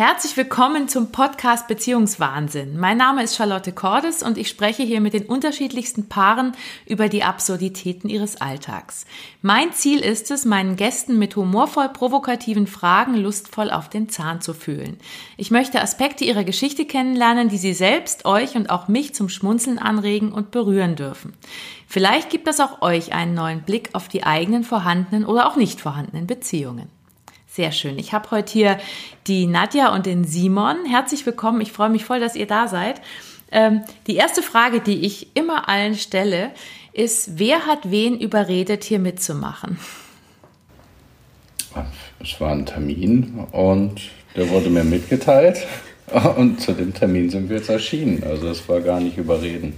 Herzlich willkommen zum Podcast Beziehungswahnsinn. Mein Name ist Charlotte Cordes und ich spreche hier mit den unterschiedlichsten Paaren über die Absurditäten ihres Alltags. Mein Ziel ist es, meinen Gästen mit humorvoll provokativen Fragen lustvoll auf den Zahn zu fühlen. Ich möchte Aspekte ihrer Geschichte kennenlernen, die sie selbst, euch und auch mich zum Schmunzeln anregen und berühren dürfen. Vielleicht gibt das auch euch einen neuen Blick auf die eigenen vorhandenen oder auch nicht vorhandenen Beziehungen. Sehr schön. Ich habe heute hier die Nadja und den Simon. Herzlich willkommen. Ich freue mich voll, dass ihr da seid. Ähm, die erste Frage, die ich immer allen stelle, ist, wer hat wen überredet, hier mitzumachen? Es war ein Termin und der wurde mir mitgeteilt. Und zu dem Termin sind wir jetzt erschienen. Also es war gar nicht überreden.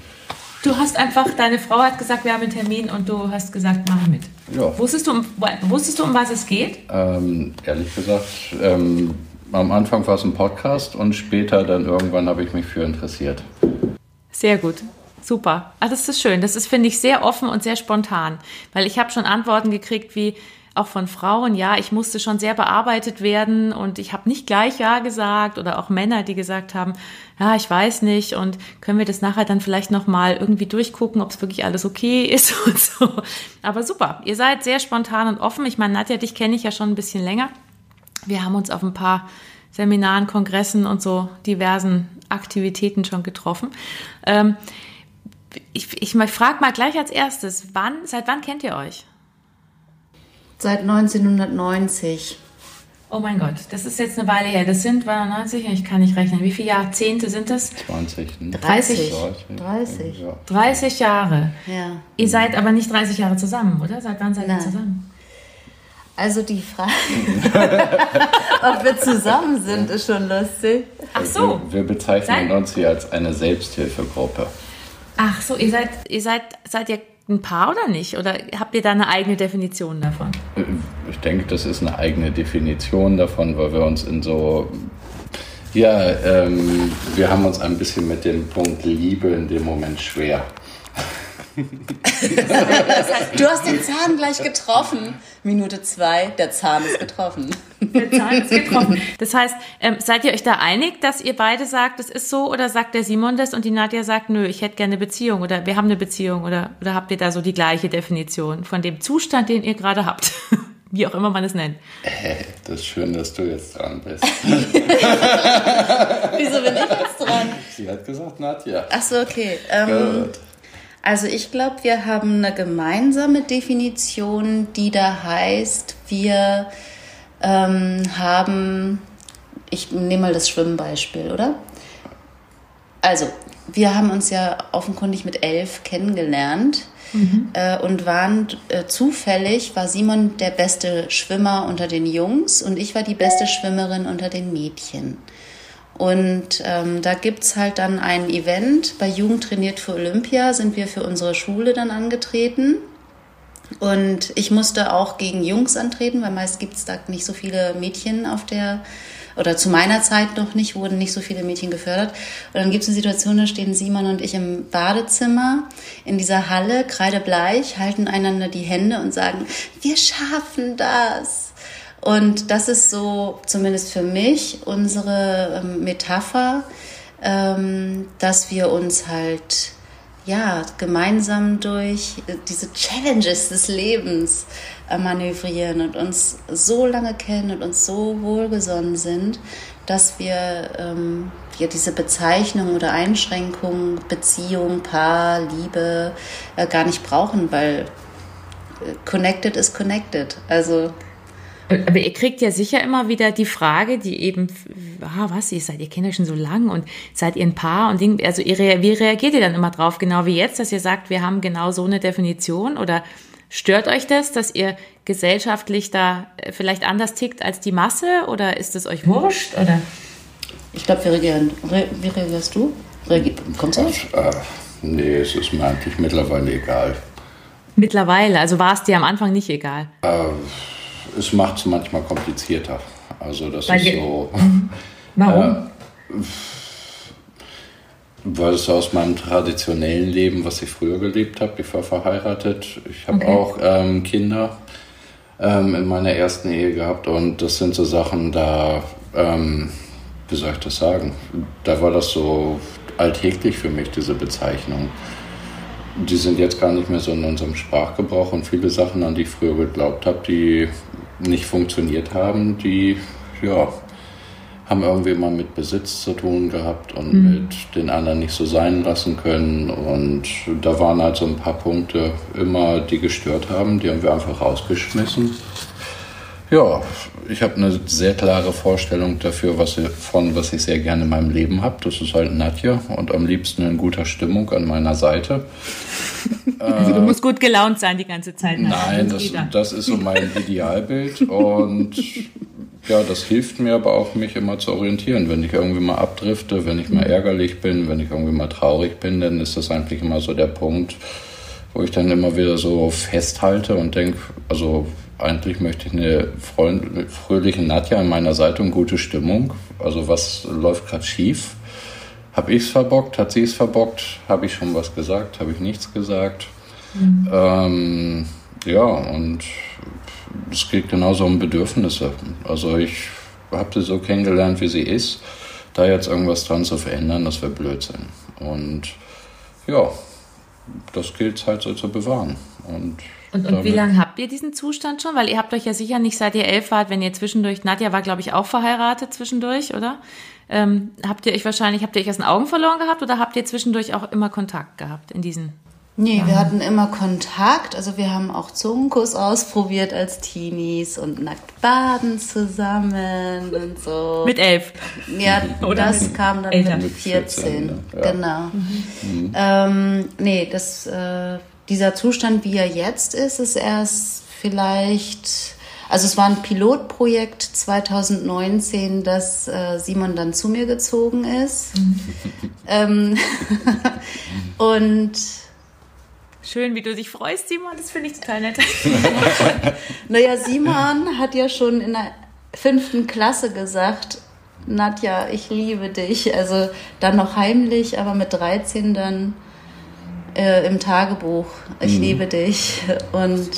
Du hast einfach, deine Frau hat gesagt, wir haben einen Termin und du hast gesagt, mach mit. Ja. Wusstest, du, um, wusstest du, um was es geht? Ähm, ehrlich gesagt, ähm, am Anfang war es ein Podcast und später dann irgendwann habe ich mich für interessiert. Sehr gut. Super. Ah, das ist schön. Das ist, finde ich, sehr offen und sehr spontan. Weil ich habe schon Antworten gekriegt wie, auch von Frauen, ja, ich musste schon sehr bearbeitet werden und ich habe nicht gleich Ja gesagt oder auch Männer, die gesagt haben, ja, ich weiß nicht und können wir das nachher dann vielleicht nochmal irgendwie durchgucken, ob es wirklich alles okay ist und so. Aber super, ihr seid sehr spontan und offen. Ich meine, Nadja, dich kenne ich ja schon ein bisschen länger. Wir haben uns auf ein paar Seminaren, Kongressen und so diversen Aktivitäten schon getroffen. Ähm, ich ich frage mal gleich als erstes, wann, seit wann kennt ihr euch? Seit 1990. Oh mein Gott, das ist jetzt eine Weile her. Das sind 90, ich kann nicht rechnen. Wie viele Jahrzehnte sind das? 20. Ne? 30. 30. Ja. 30 Jahre. Ja. Ihr seid aber nicht 30 Jahre zusammen, oder? Seit wann seid ihr zusammen? Also die Frage, ob wir zusammen sind, ist schon lustig. Ach so. Wir, wir bezeichnen seid? uns hier als eine Selbsthilfegruppe. Ach so, ihr seid, ihr seid, seid ihr ein Paar oder nicht? Oder habt ihr da eine eigene Definition davon? Ich denke, das ist eine eigene Definition davon, weil wir uns in so ja, ähm, wir haben uns ein bisschen mit dem Punkt Liebe in dem Moment schwer das heißt, du hast den Zahn gleich getroffen. Minute zwei, der Zahn ist getroffen. Der Zahn ist getroffen. Das heißt, ähm, seid ihr euch da einig, dass ihr beide sagt, es ist so, oder sagt der Simon das und die Nadja sagt, nö, ich hätte gerne eine Beziehung oder wir haben eine Beziehung oder, oder habt ihr da so die gleiche Definition von dem Zustand, den ihr gerade habt? Wie auch immer man es nennt. Hey, äh, das ist schön, dass du jetzt dran bist. Wieso bin ich jetzt dran? Sie hat gesagt, Nadja. Ach so, okay. Ähm, also ich glaube, wir haben eine gemeinsame Definition, die da heißt, wir ähm, haben, ich nehme mal das Schwimmbeispiel, oder? Also, wir haben uns ja offenkundig mit elf kennengelernt. Mhm. Äh, und waren äh, zufällig, war Simon der beste Schwimmer unter den Jungs und ich war die beste Schwimmerin unter den Mädchen. Und ähm, da es halt dann ein Event. Bei Jugend trainiert für Olympia sind wir für unsere Schule dann angetreten. Und ich musste auch gegen Jungs antreten, weil meist gibt es da nicht so viele Mädchen auf der, oder zu meiner Zeit noch nicht, wurden nicht so viele Mädchen gefördert. Und dann gibt es eine Situation, da stehen Simon und ich im Badezimmer in dieser Halle, kreidebleich, halten einander die Hände und sagen, wir schaffen das. Und das ist so, zumindest für mich, unsere ähm, Metapher, ähm, dass wir uns halt ja gemeinsam durch diese Challenges des Lebens äh, manövrieren und uns so lange kennen und uns so wohlgesonnen sind, dass wir ähm, ja, diese Bezeichnung oder Einschränkung, Beziehung, Paar, Liebe äh, gar nicht brauchen, weil äh, connected is connected. Also aber ihr kriegt ja sicher immer wieder die Frage, die eben, ah, was, ihr seid, ihr kennt euch schon so lang und seid ihr ein Paar und Ding, also ihr, wie reagiert ihr dann immer drauf, genau wie jetzt, dass ihr sagt, wir haben genau so eine Definition oder stört euch das, dass ihr gesellschaftlich da äh, vielleicht anders tickt als die Masse oder ist es euch wurscht oder? Ich glaube, wir reagieren. Re wie reagierst du? Reagier Kommt's aus? Äh, nee, es ist mir eigentlich mittlerweile egal. Mittlerweile, also war es dir am Anfang nicht egal? Äh, es macht es manchmal komplizierter. Also das Weil ist so. Warum? Äh, weil es aus meinem traditionellen Leben, was ich früher gelebt habe, ich war verheiratet, ich habe okay. auch ähm, Kinder ähm, in meiner ersten Ehe gehabt und das sind so Sachen, da ähm, wie soll ich das sagen? Da war das so alltäglich für mich, diese Bezeichnung. Die sind jetzt gar nicht mehr so in unserem Sprachgebrauch und viele Sachen, an die ich früher geglaubt habe, die nicht funktioniert haben, die, ja, haben irgendwie mal mit Besitz zu tun gehabt und mhm. mit den anderen nicht so sein lassen können. Und da waren halt so ein paar Punkte immer, die gestört haben, die haben wir einfach rausgeschmissen. Ja, ich habe eine sehr klare Vorstellung dafür, was ich, von was ich sehr gerne in meinem Leben habe. Das ist halt Nadja und am liebsten in guter Stimmung an meiner Seite. Also du musst gut gelaunt sein die ganze Zeit. Nein, das, das ist so mein Idealbild und ja, das hilft mir aber auch, mich immer zu orientieren. Wenn ich irgendwie mal abdrifte, wenn ich mal ärgerlich bin, wenn ich irgendwie mal traurig bin, dann ist das eigentlich immer so der Punkt, wo ich dann immer wieder so festhalte und denke, also eigentlich möchte ich eine freund fröhliche Nadja an meiner Seite und gute Stimmung. Also was läuft gerade schief? Habe ich es verbockt? Hat sie es verbockt? Habe ich schon was gesagt? Habe ich nichts gesagt? Mhm. Ähm, ja, und es geht genauso um Bedürfnisse. Also ich habe sie so kennengelernt, wie sie ist. Da jetzt irgendwas dran zu verändern, das wäre Blödsinn. Und ja, das gilt halt so zu bewahren. Und, und, und wie lange habt ihr diesen Zustand schon? Weil ihr habt euch ja sicher nicht seit ihr elf wart, wenn ihr zwischendurch, Nadja war glaube ich auch verheiratet zwischendurch, oder? Ähm, habt ihr euch wahrscheinlich, habt ihr euch aus den Augen verloren gehabt oder habt ihr zwischendurch auch immer Kontakt gehabt in diesen Nee, ja. wir hatten immer Kontakt. Also wir haben auch Zungenkuss ausprobiert als Teenies und nackt baden zusammen und so. Mit elf? Ja, Oder das kam dann Eltern. mit 14. ja. Genau. Mhm. Ähm, nee, das, äh, dieser Zustand, wie er jetzt ist, ist erst vielleicht... Also es war ein Pilotprojekt 2019, dass äh, Simon dann zu mir gezogen ist. Ähm, und Schön, wie du dich freust, Simon. Das finde ich total nett. naja, Simon hat ja schon in der fünften Klasse gesagt, Nadja, ich liebe dich. Also dann noch heimlich, aber mit 13 dann äh, im Tagebuch, ich mhm. liebe dich. Und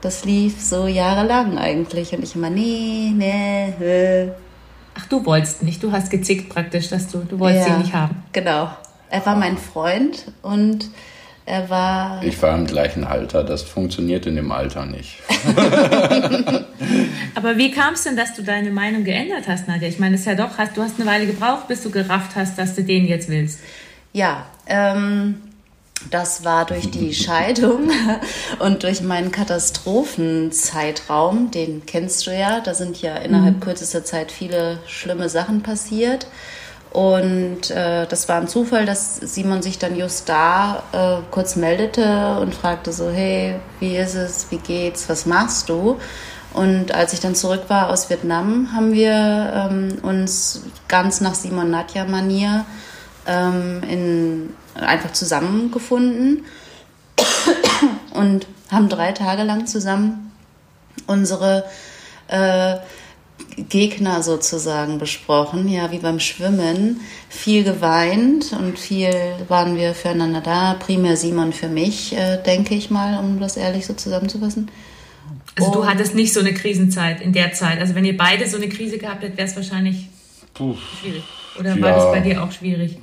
das lief so jahrelang eigentlich. Und ich immer, nee, nee, nee. Ach, du wolltest nicht. Du hast gezickt praktisch, dass du, du wolltest ja, ihn nicht haben. Genau. Er war mein Freund und er war. Ich war im gleichen Alter. Das funktioniert in dem Alter nicht. Aber wie kam es denn, dass du deine Meinung geändert hast, Nadja? Ich meine, es ist ja doch, hast, du hast eine Weile gebraucht, bis du gerafft hast, dass du den jetzt willst. Ja, ähm, das war durch die Scheidung und durch meinen Katastrophenzeitraum, den kennst du ja. Da sind ja innerhalb mhm. kürzester Zeit viele schlimme Sachen passiert. Und äh, das war ein Zufall, dass Simon sich dann just da äh, kurz meldete und fragte so, hey, wie ist es, wie geht's, was machst du? Und als ich dann zurück war aus Vietnam, haben wir ähm, uns ganz nach Simon Nadja Manier ähm, in, einfach zusammengefunden und haben drei Tage lang zusammen unsere äh, Gegner sozusagen besprochen, ja, wie beim Schwimmen. Viel geweint und viel waren wir füreinander da. Primär Simon für mich, äh, denke ich mal, um das ehrlich so zusammenzufassen. Also du hattest nicht so eine Krisenzeit in der Zeit. Also wenn ihr beide so eine Krise gehabt hättet, wäre es wahrscheinlich Puh. schwierig. Oder ja. war das bei dir auch schwierig?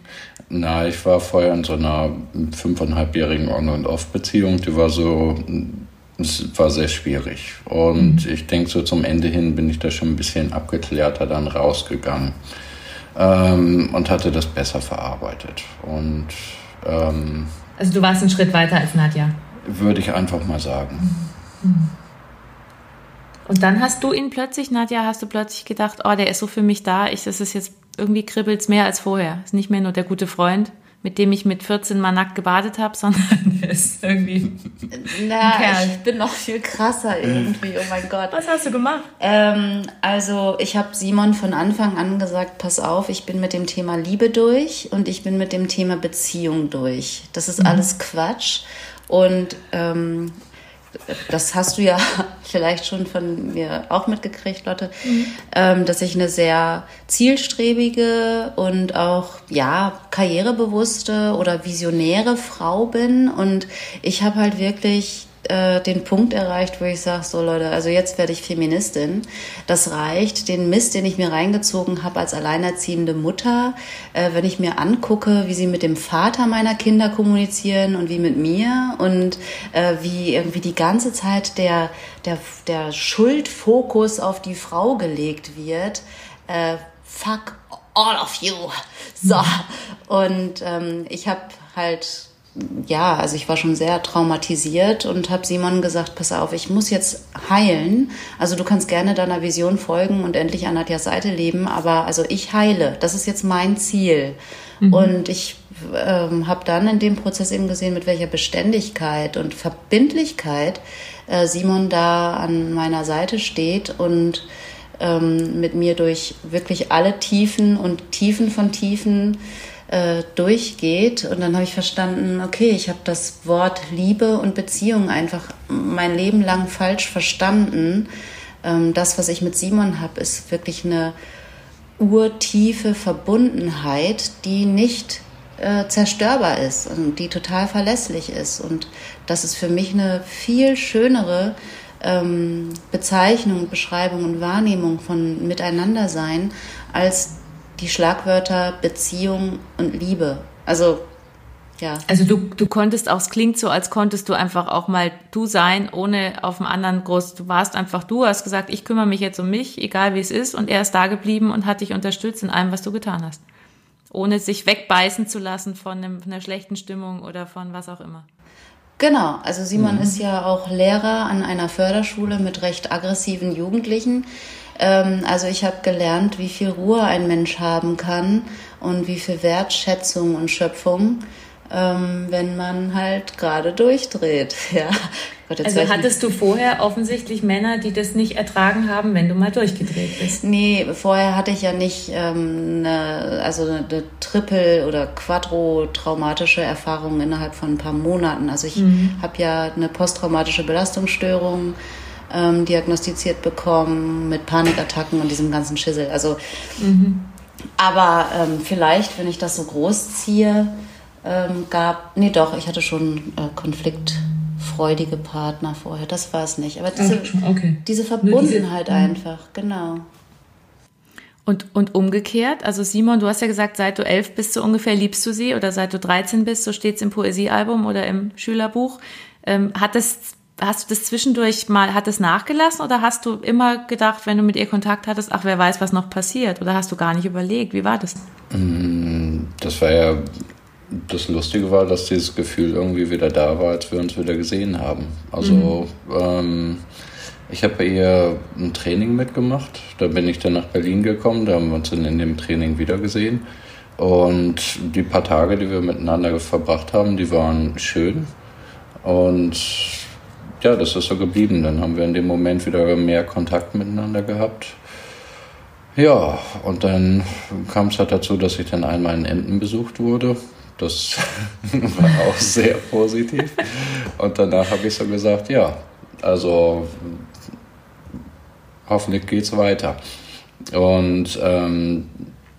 Na, ich war vorher in so einer fünfeinhalbjährigen On- und Off-Beziehung. Die war so es war sehr schwierig. Und mhm. ich denke, so zum Ende hin bin ich da schon ein bisschen abgeklärter dann rausgegangen ähm, und hatte das besser verarbeitet. Und ähm, also du warst einen Schritt weiter als Nadja. Würde ich einfach mal sagen. Mhm. mhm. Und dann hast du ihn plötzlich, Nadja, hast du plötzlich gedacht, oh, der ist so für mich da, ich, das ist jetzt irgendwie kribbelt's mehr als vorher. Ist nicht mehr nur der gute Freund mit dem ich mit 14 mal nackt gebadet habe, sondern der ist irgendwie. Na, ich bin noch viel krasser irgendwie, oh mein Gott. Was hast du gemacht? Ähm, also, ich habe Simon von Anfang an gesagt: Pass auf, ich bin mit dem Thema Liebe durch und ich bin mit dem Thema Beziehung durch. Das ist mhm. alles Quatsch. Und ähm, das hast du ja vielleicht schon von mir auch mitgekriegt, Lotte, mhm. ähm, dass ich eine sehr zielstrebige und auch ja karrierebewusste oder visionäre Frau bin und ich habe halt wirklich äh, den Punkt erreicht, wo ich sage, so Leute, also jetzt werde ich Feministin. Das reicht. Den Mist, den ich mir reingezogen habe als alleinerziehende Mutter, äh, wenn ich mir angucke, wie sie mit dem Vater meiner Kinder kommunizieren und wie mit mir und äh, wie irgendwie die ganze Zeit der, der, der Schuldfokus auf die Frau gelegt wird. Äh, fuck all of you. So. Und ähm, ich habe halt ja, also ich war schon sehr traumatisiert und habe Simon gesagt, pass auf, ich muss jetzt heilen. Also du kannst gerne deiner Vision folgen und endlich an Nadjas Seite leben, aber also ich heile. Das ist jetzt mein Ziel. Mhm. Und ich ähm, habe dann in dem Prozess eben gesehen, mit welcher Beständigkeit und Verbindlichkeit äh, Simon da an meiner Seite steht und ähm, mit mir durch wirklich alle Tiefen und Tiefen von Tiefen äh, durchgeht. Und dann habe ich verstanden, okay, ich habe das Wort Liebe und Beziehung einfach mein Leben lang falsch verstanden. Ähm, das, was ich mit Simon habe, ist wirklich eine urtiefe Verbundenheit, die nicht äh, zerstörbar ist und die total verlässlich ist. Und das ist für mich eine viel schönere ähm, Bezeichnung, Beschreibung und Wahrnehmung von Miteinandersein als die Schlagwörter Beziehung und Liebe. Also ja. Also du, du konntest auch, es klingt so, als konntest du einfach auch mal du sein, ohne auf dem anderen groß, du warst einfach du, hast gesagt, ich kümmere mich jetzt um mich, egal wie es ist, und er ist da geblieben und hat dich unterstützt in allem, was du getan hast. Ohne sich wegbeißen zu lassen von, einem, von einer schlechten Stimmung oder von was auch immer. Genau, also Simon mhm. ist ja auch Lehrer an einer Förderschule mit recht aggressiven Jugendlichen. Ähm, also ich habe gelernt, wie viel Ruhe ein Mensch haben kann und wie viel Wertschätzung und Schöpfung, ähm, wenn man halt gerade durchdreht. Ja. Gott, also hattest du vorher offensichtlich Männer, die das nicht ertragen haben, wenn du mal durchgedreht bist? Nee, vorher hatte ich ja nicht ähm, eine, also eine, eine Triple- oder Quadro-traumatische Erfahrung innerhalb von ein paar Monaten. Also ich mhm. habe ja eine posttraumatische Belastungsstörung ähm, diagnostiziert bekommen mit Panikattacken und diesem ganzen Schissel. Also, mhm. aber ähm, vielleicht, wenn ich das so groß ziehe, ähm, gab, nee, doch, ich hatte schon äh, konfliktfreudige Partner vorher. Das war es nicht. Aber diese, okay. diese Verbundenheit diese, mhm. einfach, genau. Und, und umgekehrt, also Simon, du hast ja gesagt, seit du elf bist so ungefähr liebst du sie oder seit du 13 bist, so steht es im Poesiealbum oder im Schülerbuch. Ähm, hat das Hast du das zwischendurch mal, hat es nachgelassen oder hast du immer gedacht, wenn du mit ihr Kontakt hattest, ach, wer weiß, was noch passiert? Oder hast du gar nicht überlegt? Wie war das? Mm, das war ja, das Lustige war, dass dieses Gefühl irgendwie wieder da war, als wir uns wieder gesehen haben. Also, mhm. ähm, ich habe bei ihr ein Training mitgemacht. Da bin ich dann nach Berlin gekommen. Da haben wir uns dann in dem Training wieder gesehen. Und die paar Tage, die wir miteinander verbracht haben, die waren schön. Und ja, das ist so geblieben. Dann haben wir in dem Moment wieder mehr Kontakt miteinander gehabt. Ja, und dann kam es halt dazu, dass ich dann einmal in Enten besucht wurde. Das war auch sehr positiv. Und danach habe ich so gesagt, ja, also hoffentlich geht es weiter. Und ähm,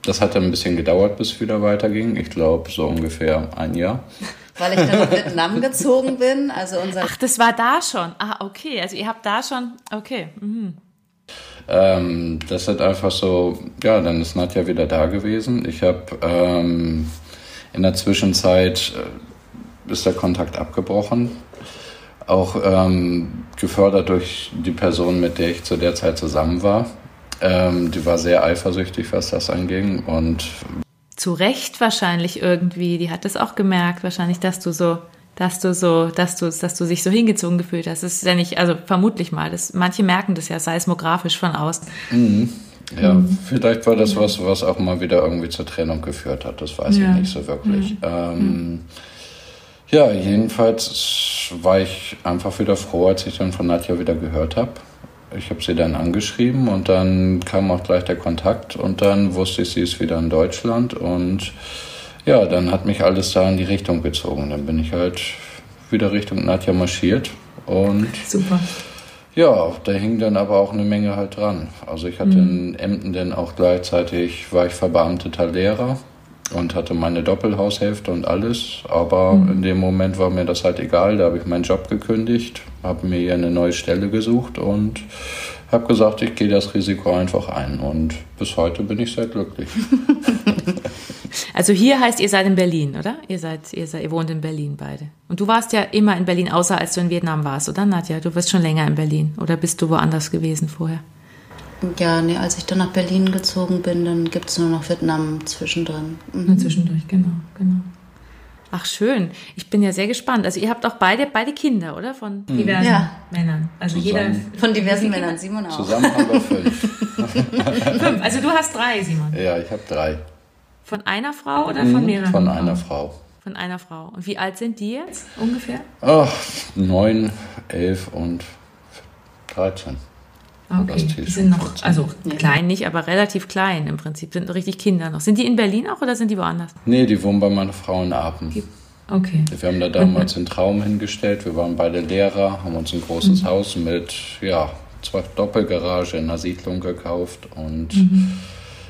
das hat dann ein bisschen gedauert, bis es wieder weiterging. Ich glaube, so ungefähr ein Jahr weil ich dann nach Vietnam gezogen bin. Also unser Ach, das war da schon. Ah, okay. Also ihr habt da schon. Okay. Mhm. Ähm, das hat einfach so, ja, dann ist Nadja wieder da gewesen. Ich habe ähm, in der Zwischenzeit äh, ist der Kontakt abgebrochen. Auch ähm, gefördert durch die Person, mit der ich zu der Zeit zusammen war. Ähm, die war sehr eifersüchtig, was das anging und zu Recht wahrscheinlich irgendwie, die hat das auch gemerkt, wahrscheinlich, dass du so, dass du so, dass du, dass du dich so hingezogen gefühlt hast. Das ist ja nicht, also vermutlich mal, das, manche merken das ja seismografisch von außen. Mhm. Ja, mhm. vielleicht war das was, was auch mal wieder irgendwie zur Trennung geführt hat. Das weiß ja. ich nicht so wirklich. Mhm. Ähm, ja, jedenfalls war ich einfach wieder froh, als ich dann von Nadja wieder gehört habe. Ich habe sie dann angeschrieben und dann kam auch gleich der Kontakt und dann wusste ich, sie ist wieder in Deutschland und ja, dann hat mich alles da in die Richtung gezogen. Dann bin ich halt wieder Richtung Nadja marschiert und super. Ja, da hing dann aber auch eine Menge halt dran. Also ich hatte mhm. in Emden dann auch gleichzeitig, war ich verbeamteter Lehrer und hatte meine Doppelhaushälfte und alles. Aber mhm. in dem Moment war mir das halt egal. Da habe ich meinen Job gekündigt, habe mir hier eine neue Stelle gesucht und habe gesagt, ich gehe das Risiko einfach ein. Und bis heute bin ich sehr glücklich. also hier heißt, ihr seid in Berlin, oder? Ihr seid, ihr seid, ihr wohnt in Berlin beide. Und du warst ja immer in Berlin, außer als du in Vietnam warst, oder Nadja? Du warst schon länger in Berlin. Oder bist du woanders gewesen vorher? Ja, nee, als ich dann nach Berlin gezogen bin, dann gibt es nur noch Vietnam zwischendrin. Mhm. Zwischendurch, genau, genau. Ach schön, ich bin ja sehr gespannt. Also ihr habt auch beide, beide Kinder, oder? Von mhm. diversen ja. Männern. Also Zusammen. jeder von diversen Männern, Simon auch. Zusammen haben wir fünf. fünf. Also du hast drei, Simon. Ja, ich habe drei. Von einer Frau oder von mhm, mehreren? Von einer Frau. Von einer Frau. Und wie alt sind die jetzt ungefähr? Ach, neun, elf und dreizehn. Okay, die sind noch, also klein nicht, aber relativ klein im Prinzip, sind richtig Kinder noch. Sind die in Berlin auch oder sind die woanders? Nee, die wohnen bei meiner Frau in Aachen. Okay. Wir haben da damals einen Traum hingestellt. Wir waren beide Lehrer, haben uns ein großes mhm. Haus mit, ja, zwei Doppelgarage in einer Siedlung gekauft und mhm.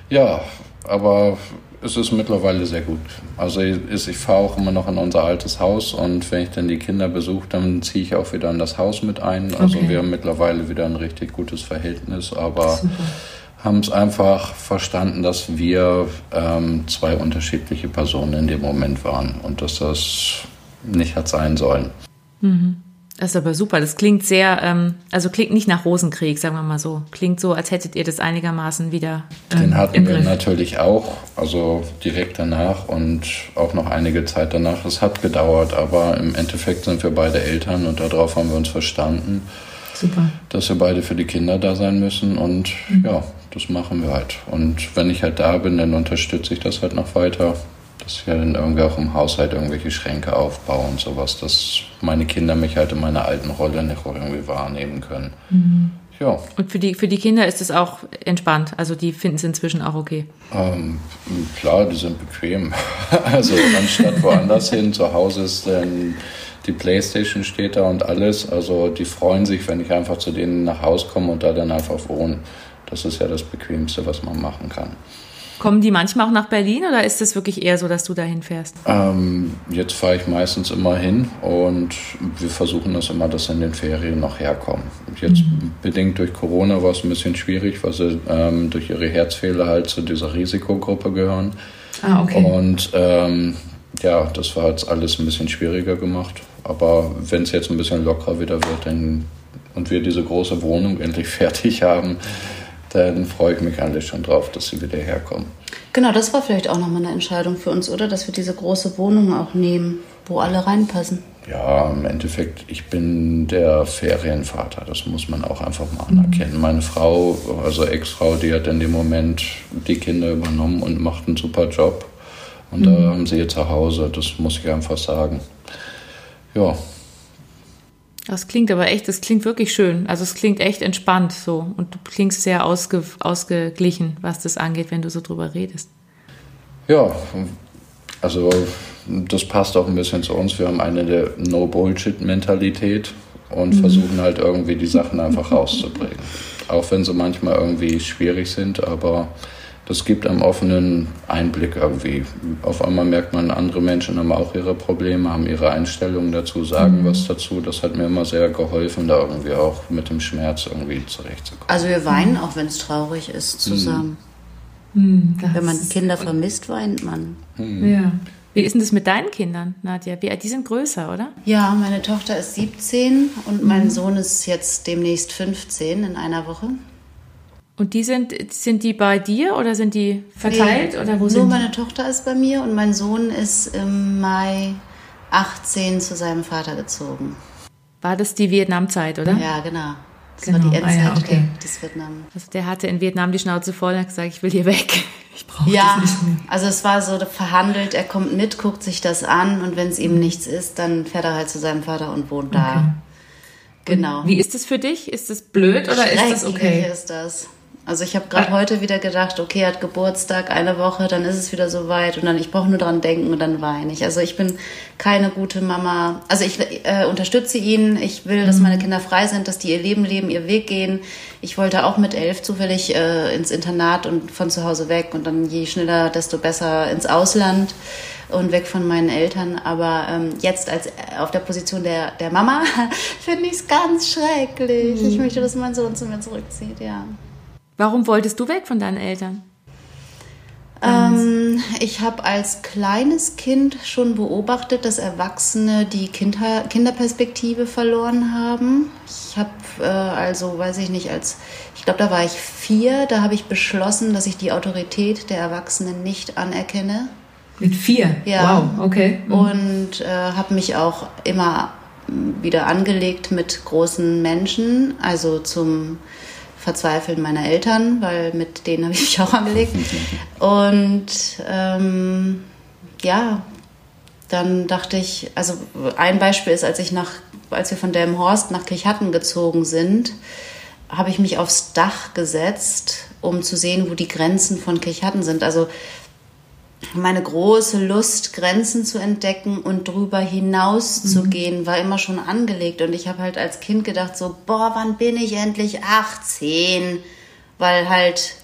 ja, aber es ist mittlerweile sehr gut. Also ich, ich fahre auch immer noch in unser altes Haus und wenn ich dann die Kinder besuche, dann ziehe ich auch wieder in das Haus mit ein. Also okay. wir haben mittlerweile wieder ein richtig gutes Verhältnis, aber haben es einfach verstanden, dass wir ähm, zwei unterschiedliche Personen in dem Moment waren und dass das nicht hat sein sollen. Mhm. Das ist aber super. Das klingt sehr, ähm, also klingt nicht nach Rosenkrieg, sagen wir mal so. Klingt so, als hättet ihr das einigermaßen wieder. Ähm, Den hatten wir natürlich auch, also direkt danach und auch noch einige Zeit danach. Es hat gedauert, aber im Endeffekt sind wir beide Eltern und darauf haben wir uns verstanden. Super. Dass wir beide für die Kinder da sein müssen und mhm. ja, das machen wir halt. Und wenn ich halt da bin, dann unterstütze ich das halt noch weiter dass ich dann irgendwie auch im Haushalt irgendwelche Schränke aufbaue und sowas, dass meine Kinder mich halt in meiner alten Rolle nicht irgendwie wahrnehmen können. Mhm. Ja. Und für die, für die Kinder ist es auch entspannt. Also die finden es inzwischen auch okay. Ähm, klar, die sind bequem. also anstatt woanders hin, zu Hause ist dann die Playstation steht da und alles. Also die freuen sich, wenn ich einfach zu denen nach Hause komme und da dann einfach wohne. Das ist ja das Bequemste, was man machen kann. Kommen die manchmal auch nach Berlin oder ist es wirklich eher so, dass du dahin fährst? Ähm, jetzt fahre ich meistens immer hin und wir versuchen das immer, dass in den Ferien noch herkommen. Jetzt mhm. bedingt durch Corona war es ein bisschen schwierig, weil sie ähm, durch ihre Herzfehler halt zu dieser Risikogruppe gehören. Ah, okay. Und ähm, ja, das war jetzt alles ein bisschen schwieriger gemacht. Aber wenn es jetzt ein bisschen lockerer wieder wird dann, und wir diese große Wohnung endlich fertig haben, dann freue ich mich eigentlich schon drauf, dass sie wieder herkommen. Genau, das war vielleicht auch nochmal eine Entscheidung für uns, oder? Dass wir diese große Wohnung auch nehmen, wo alle reinpassen. Ja, im Endeffekt, ich bin der Ferienvater, das muss man auch einfach mal anerkennen. Meine Frau, also Ex-Frau, die hat in dem Moment die Kinder übernommen und macht einen super Job. Und mhm. da haben sie ihr zu Hause, das muss ich einfach sagen. Ja, das klingt aber echt, das klingt wirklich schön. Also es klingt echt entspannt so. Und du klingst sehr ausge, ausgeglichen, was das angeht, wenn du so drüber redest. Ja, also das passt auch ein bisschen zu uns. Wir haben eine der No-Bullshit-Mentalität und mhm. versuchen halt irgendwie die Sachen einfach rauszubringen. Auch wenn sie manchmal irgendwie schwierig sind, aber das gibt einem offenen Einblick irgendwie. Auf einmal merkt man, andere Menschen haben auch ihre Probleme, haben ihre Einstellungen dazu, sagen mhm. was dazu. Das hat mir immer sehr geholfen, da irgendwie auch mit dem Schmerz irgendwie zurechtzukommen. Also wir weinen, auch wenn es traurig ist, zusammen. Mhm. Wenn man Kinder vermisst, weint man. Mhm. Ja. Wie ist denn das mit deinen Kindern, Nadja? Die sind größer, oder? Ja, meine Tochter ist 17 und mein mhm. Sohn ist jetzt demnächst 15 in einer Woche. Und die sind, sind die bei dir oder sind die verteilt? Nee, oder wo nur meine Tochter ist bei mir und mein Sohn ist im Mai 18 zu seinem Vater gezogen. War das die Vietnamzeit, oder? Ja, genau. Das genau. war die Endzeit ah, ja, okay. des Vietnam. Also der hatte in Vietnam die Schnauze voll und hat gesagt, ich will hier weg. Ich brauche ja, das nicht mehr. Also es war so verhandelt, er kommt mit, guckt sich das an und wenn es ihm nichts ist, dann fährt er halt zu seinem Vater und wohnt da. Genau. Und wie ist das für dich? Ist das blöd oder ist das okay? ist das. Also ich habe gerade heute wieder gedacht, okay, er hat Geburtstag, eine Woche, dann ist es wieder soweit und dann ich brauche nur dran denken und dann weine ich. Also ich bin keine gute Mama. Also ich äh, unterstütze ihn. Ich will, dass mhm. meine Kinder frei sind, dass die ihr Leben leben, ihr Weg gehen. Ich wollte auch mit elf zufällig äh, ins Internat und von zu Hause weg und dann je schneller, desto besser ins Ausland und weg von meinen Eltern. Aber ähm, jetzt als äh, auf der Position der, der Mama finde ich es ganz schrecklich. Mhm. Ich möchte, dass mein Sohn zu mir zurückzieht, ja. Warum wolltest du weg von deinen Eltern? Ähm, ich habe als kleines Kind schon beobachtet, dass Erwachsene die Kinder, Kinderperspektive verloren haben. Ich habe äh, also, weiß ich nicht, als ich glaube, da war ich vier, da habe ich beschlossen, dass ich die Autorität der Erwachsenen nicht anerkenne. Mit vier? Ja. Wow, okay. Mhm. Und äh, habe mich auch immer wieder angelegt mit großen Menschen, also zum Verzweifeln meiner Eltern, weil mit denen habe ich mich auch angelegt. Und ähm, ja, dann dachte ich, also ein Beispiel ist, als ich nach, als wir von Delmenhorst nach Kirchhatten gezogen sind, habe ich mich aufs Dach gesetzt, um zu sehen, wo die Grenzen von Kirchhatten sind. Also meine große Lust, Grenzen zu entdecken und drüber hinaus mhm. zu gehen, war immer schon angelegt. Und ich habe halt als Kind gedacht, so, boah, wann bin ich endlich 18? Weil halt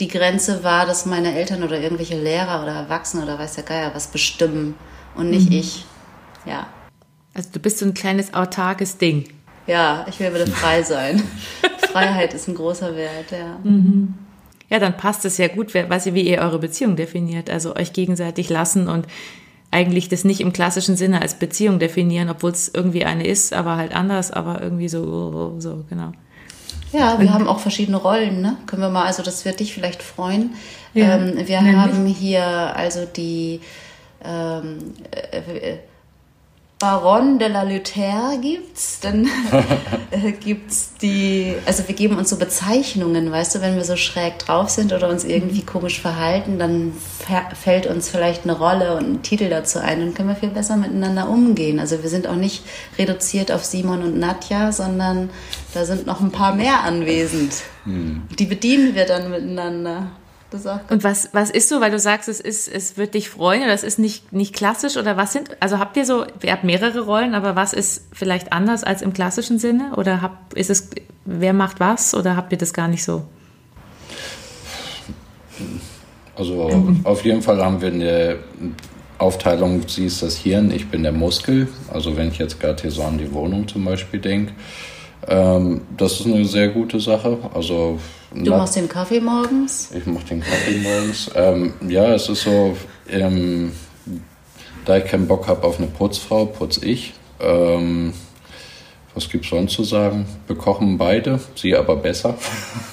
die Grenze war, dass meine Eltern oder irgendwelche Lehrer oder Erwachsene oder weiß der Geier was bestimmen und nicht mhm. ich. Ja. Also du bist so ein kleines autarkes Ding. Ja, ich will wieder frei sein. Freiheit ist ein großer Wert, ja. Mhm. Ja, dann passt es ja gut, was ihr, wie ihr eure Beziehung definiert. Also euch gegenseitig lassen und eigentlich das nicht im klassischen Sinne als Beziehung definieren, obwohl es irgendwie eine ist, aber halt anders, aber irgendwie so, so, genau. Ja, wir und, haben auch verschiedene Rollen, ne? Können wir mal, also das wird dich vielleicht freuen. Ja, ähm, wir haben hier also die ähm, äh, Baron de la Luther gibt's, dann äh, gibt's die, also wir geben uns so Bezeichnungen, weißt du, wenn wir so schräg drauf sind oder uns irgendwie komisch verhalten, dann fällt uns vielleicht eine Rolle und ein Titel dazu ein und können wir viel besser miteinander umgehen. Also wir sind auch nicht reduziert auf Simon und Nadja, sondern da sind noch ein paar mehr anwesend. Hm. Die bedienen wir dann miteinander. Und was, was ist so, weil du sagst, es ist, es wird dich freuen oder es ist nicht, nicht klassisch oder was sind, also habt ihr so, ihr habt mehrere Rollen, aber was ist vielleicht anders als im klassischen Sinne oder habt, ist es, wer macht was oder habt ihr das gar nicht so? Also auf jeden Fall haben wir eine Aufteilung, sie ist das Hirn, ich bin der Muskel. Also wenn ich jetzt gerade hier so an die Wohnung zum Beispiel denke, ähm, das ist eine sehr gute Sache. Also Du machst den Kaffee morgens? Ich mache den Kaffee morgens. Ähm, ja, es ist so, ähm, da ich keinen Bock habe auf eine Putzfrau, putz ich. Ähm, was gibt es sonst zu sagen? Wir kochen beide, sie aber besser.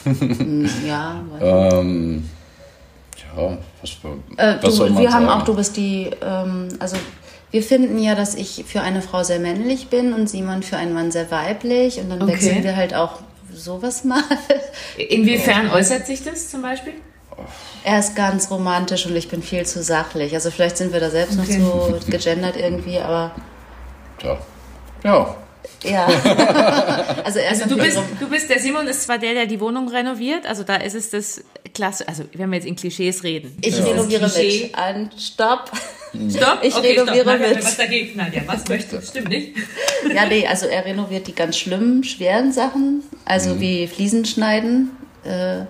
Hm, ja. ähm, ja, was, äh, was du, soll man Wir sagen? haben auch, du bist die, ähm, also wir finden ja, dass ich für eine Frau sehr männlich bin und Simon für einen Mann sehr weiblich und dann okay. wechseln wir halt auch sowas mal. Inwiefern äußert sich das zum Beispiel? Er ist ganz romantisch und ich bin viel zu sachlich. Also vielleicht sind wir da selbst okay. noch so gegendert irgendwie, aber. Ja. Ja. Ja. also, also du, bist, du bist, der Simon ist zwar der, der die Wohnung renoviert, also da ist es das klasse, also wenn wir jetzt in Klischees reden. Ich ja. renoviere mit. An Stopp. Stopp? Ich okay, renoviere stopp. mit. Was dagegen, Nadja, was möchtest Stimmt nicht? ja, nee, also er renoviert die ganz schlimmen, schweren Sachen, also mhm. wie Fliesen schneiden. Äh,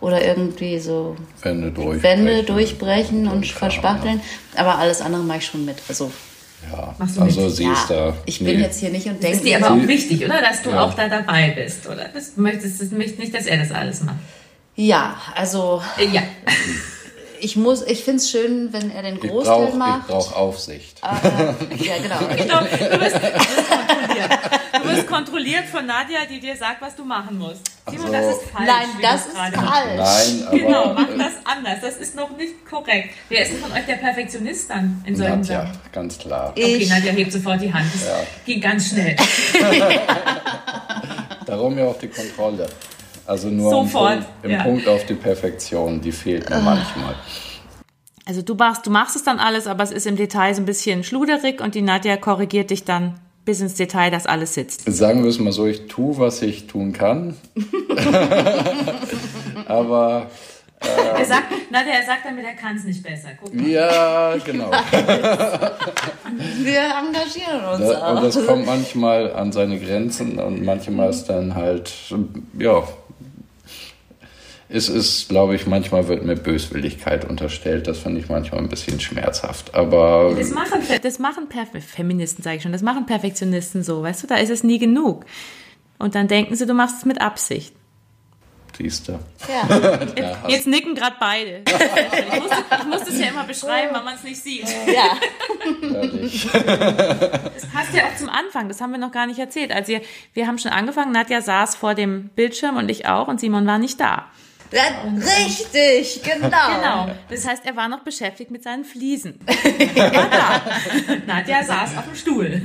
oder irgendwie so Wände durchbrechen, Wände durchbrechen und verspachteln. Aber alles andere mache ich schon mit. Also ja, also sie ja, ist da. Ich bin jetzt hier nicht und denke. Ist dir aber auch wichtig, oder? Dass du ja. auch da dabei bist, oder? Du möchtest nicht, dass er das alles macht. Ja, also. Äh, ja. Ich muss, ich finde es schön, wenn er den Großteil ich brauch, macht. Ich brauche Aufsicht. Äh, ja, genau. genau. Du bist, du bist kontrolliert. Du wirst kontrolliert von Nadja, die dir sagt, was du machen musst. Simon, also, das ist falsch. Nein, das ist falsch. Nein, aber, genau, mach das anders. Das ist noch nicht korrekt. Wer ist denn von euch der Perfektionist dann in solchen Nadja, Sachen? ganz klar. Okay, ich. Nadja hebt sofort die Hand. Das ja. ging ganz schnell. Darum ja auch die Kontrolle. Also nur Sofort, im, Punkt, im ja. Punkt auf die Perfektion, die fehlt mir manchmal. Also du machst, du machst es dann alles, aber es ist im Detail so ein bisschen schluderig und die Nadja korrigiert dich dann bis ins Detail, dass alles sitzt? Sagen wir es mal so, ich tue, was ich tun kann. Aber er sagt, na, der sagt damit, er kann es nicht besser. Ja, genau. Wir engagieren uns da, auch. Und das kommt manchmal an seine Grenzen und manchmal ist dann halt, ja, es ist, glaube ich, manchmal wird mir Böswilligkeit unterstellt. Das finde ich manchmal ein bisschen schmerzhaft. Aber das machen, das machen Feministen, sage ich schon, das machen Perfektionisten so. Weißt du, da ist es nie genug. Und dann denken sie, du machst es mit Absicht. Siehst du. Ja. Jetzt, jetzt nicken gerade beide. Ich muss, ich muss das ja immer beschreiben, weil man es nicht sieht. Ja. Das passt ja auch zum Anfang, das haben wir noch gar nicht erzählt. Also wir, wir haben schon angefangen, Nadja saß vor dem Bildschirm und ich auch und Simon war nicht da. Ja, richtig, genau. Genau. Das heißt, er war noch beschäftigt mit seinen Fliesen. Er war da. Nadja saß auf dem Stuhl.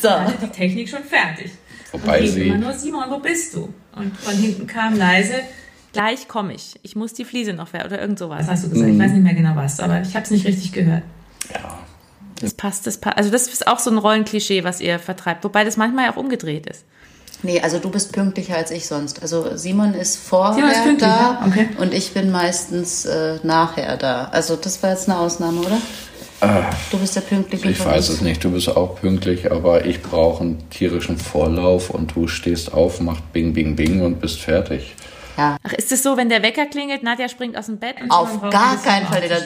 So. Hatte die Technik schon fertig. Wobei und sie. immer nur, Simon, wo bist du? Und von hinten kam leise, gleich komme ich. Ich muss die Fliese noch fertig. Oder irgend sowas hast du gesagt. Ich weiß nicht mehr genau was, aber ich habe es nicht richtig gehört. Ja. Das passt, das passt. Also das ist auch so ein Rollenklischee, was ihr vertreibt. Wobei das manchmal ja auch umgedreht ist. Nee, also du bist pünktlicher als ich sonst. Also Simon ist vorher Simon ist da? Okay. und ich bin meistens äh, nachher da. Also das war jetzt eine Ausnahme, oder? du bist der pünktliche. Ich weiß uns. es nicht, du bist auch pünktlich, aber ich brauche einen tierischen Vorlauf und du stehst auf, machst Bing, Bing, Bing und bist fertig. Ja. Ach, ist es so, wenn der Wecker klingelt, Nadja springt aus dem Bett? Und Auf gar keinen Fall. Der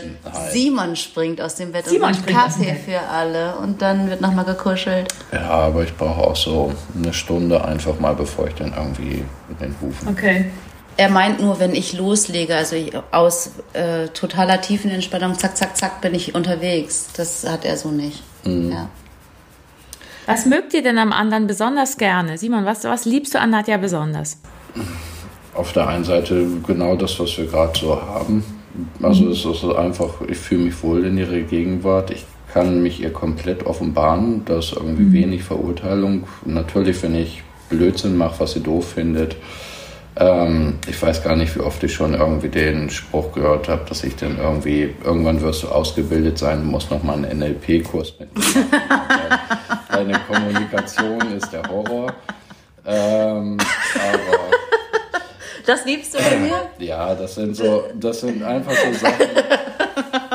Simon springt aus dem Bett Simon und macht Kaffee für alle und dann wird nochmal gekuschelt. Ja, aber ich brauche auch so eine Stunde einfach mal, bevor ich dann irgendwie den rufe. Okay. Er meint nur, wenn ich loslege, also ich- aus äh, totaler Tiefenentspannung, zack, zack, zack, bin ich unterwegs. Das hat er so nicht. Ja. Was mögt ihr denn am anderen besonders gerne? Simon, was, was liebst du an Nadja besonders? Auf der einen Seite genau das, was wir gerade so haben. Also es ist einfach, ich fühle mich wohl in ihrer Gegenwart. Ich kann mich ihr komplett offenbaren. Da ist irgendwie wenig Verurteilung. Natürlich, wenn ich Blödsinn mache, was sie doof findet. Ähm, ich weiß gar nicht, wie oft ich schon irgendwie den Spruch gehört habe, dass ich dann irgendwie, irgendwann wirst du ausgebildet sein, musst noch mal einen NLP-Kurs mitmachen. Deine Kommunikation ist der Horror. Ähm, aber Das liebst du bei mir? ja, das sind so, das sind einfach so Sachen.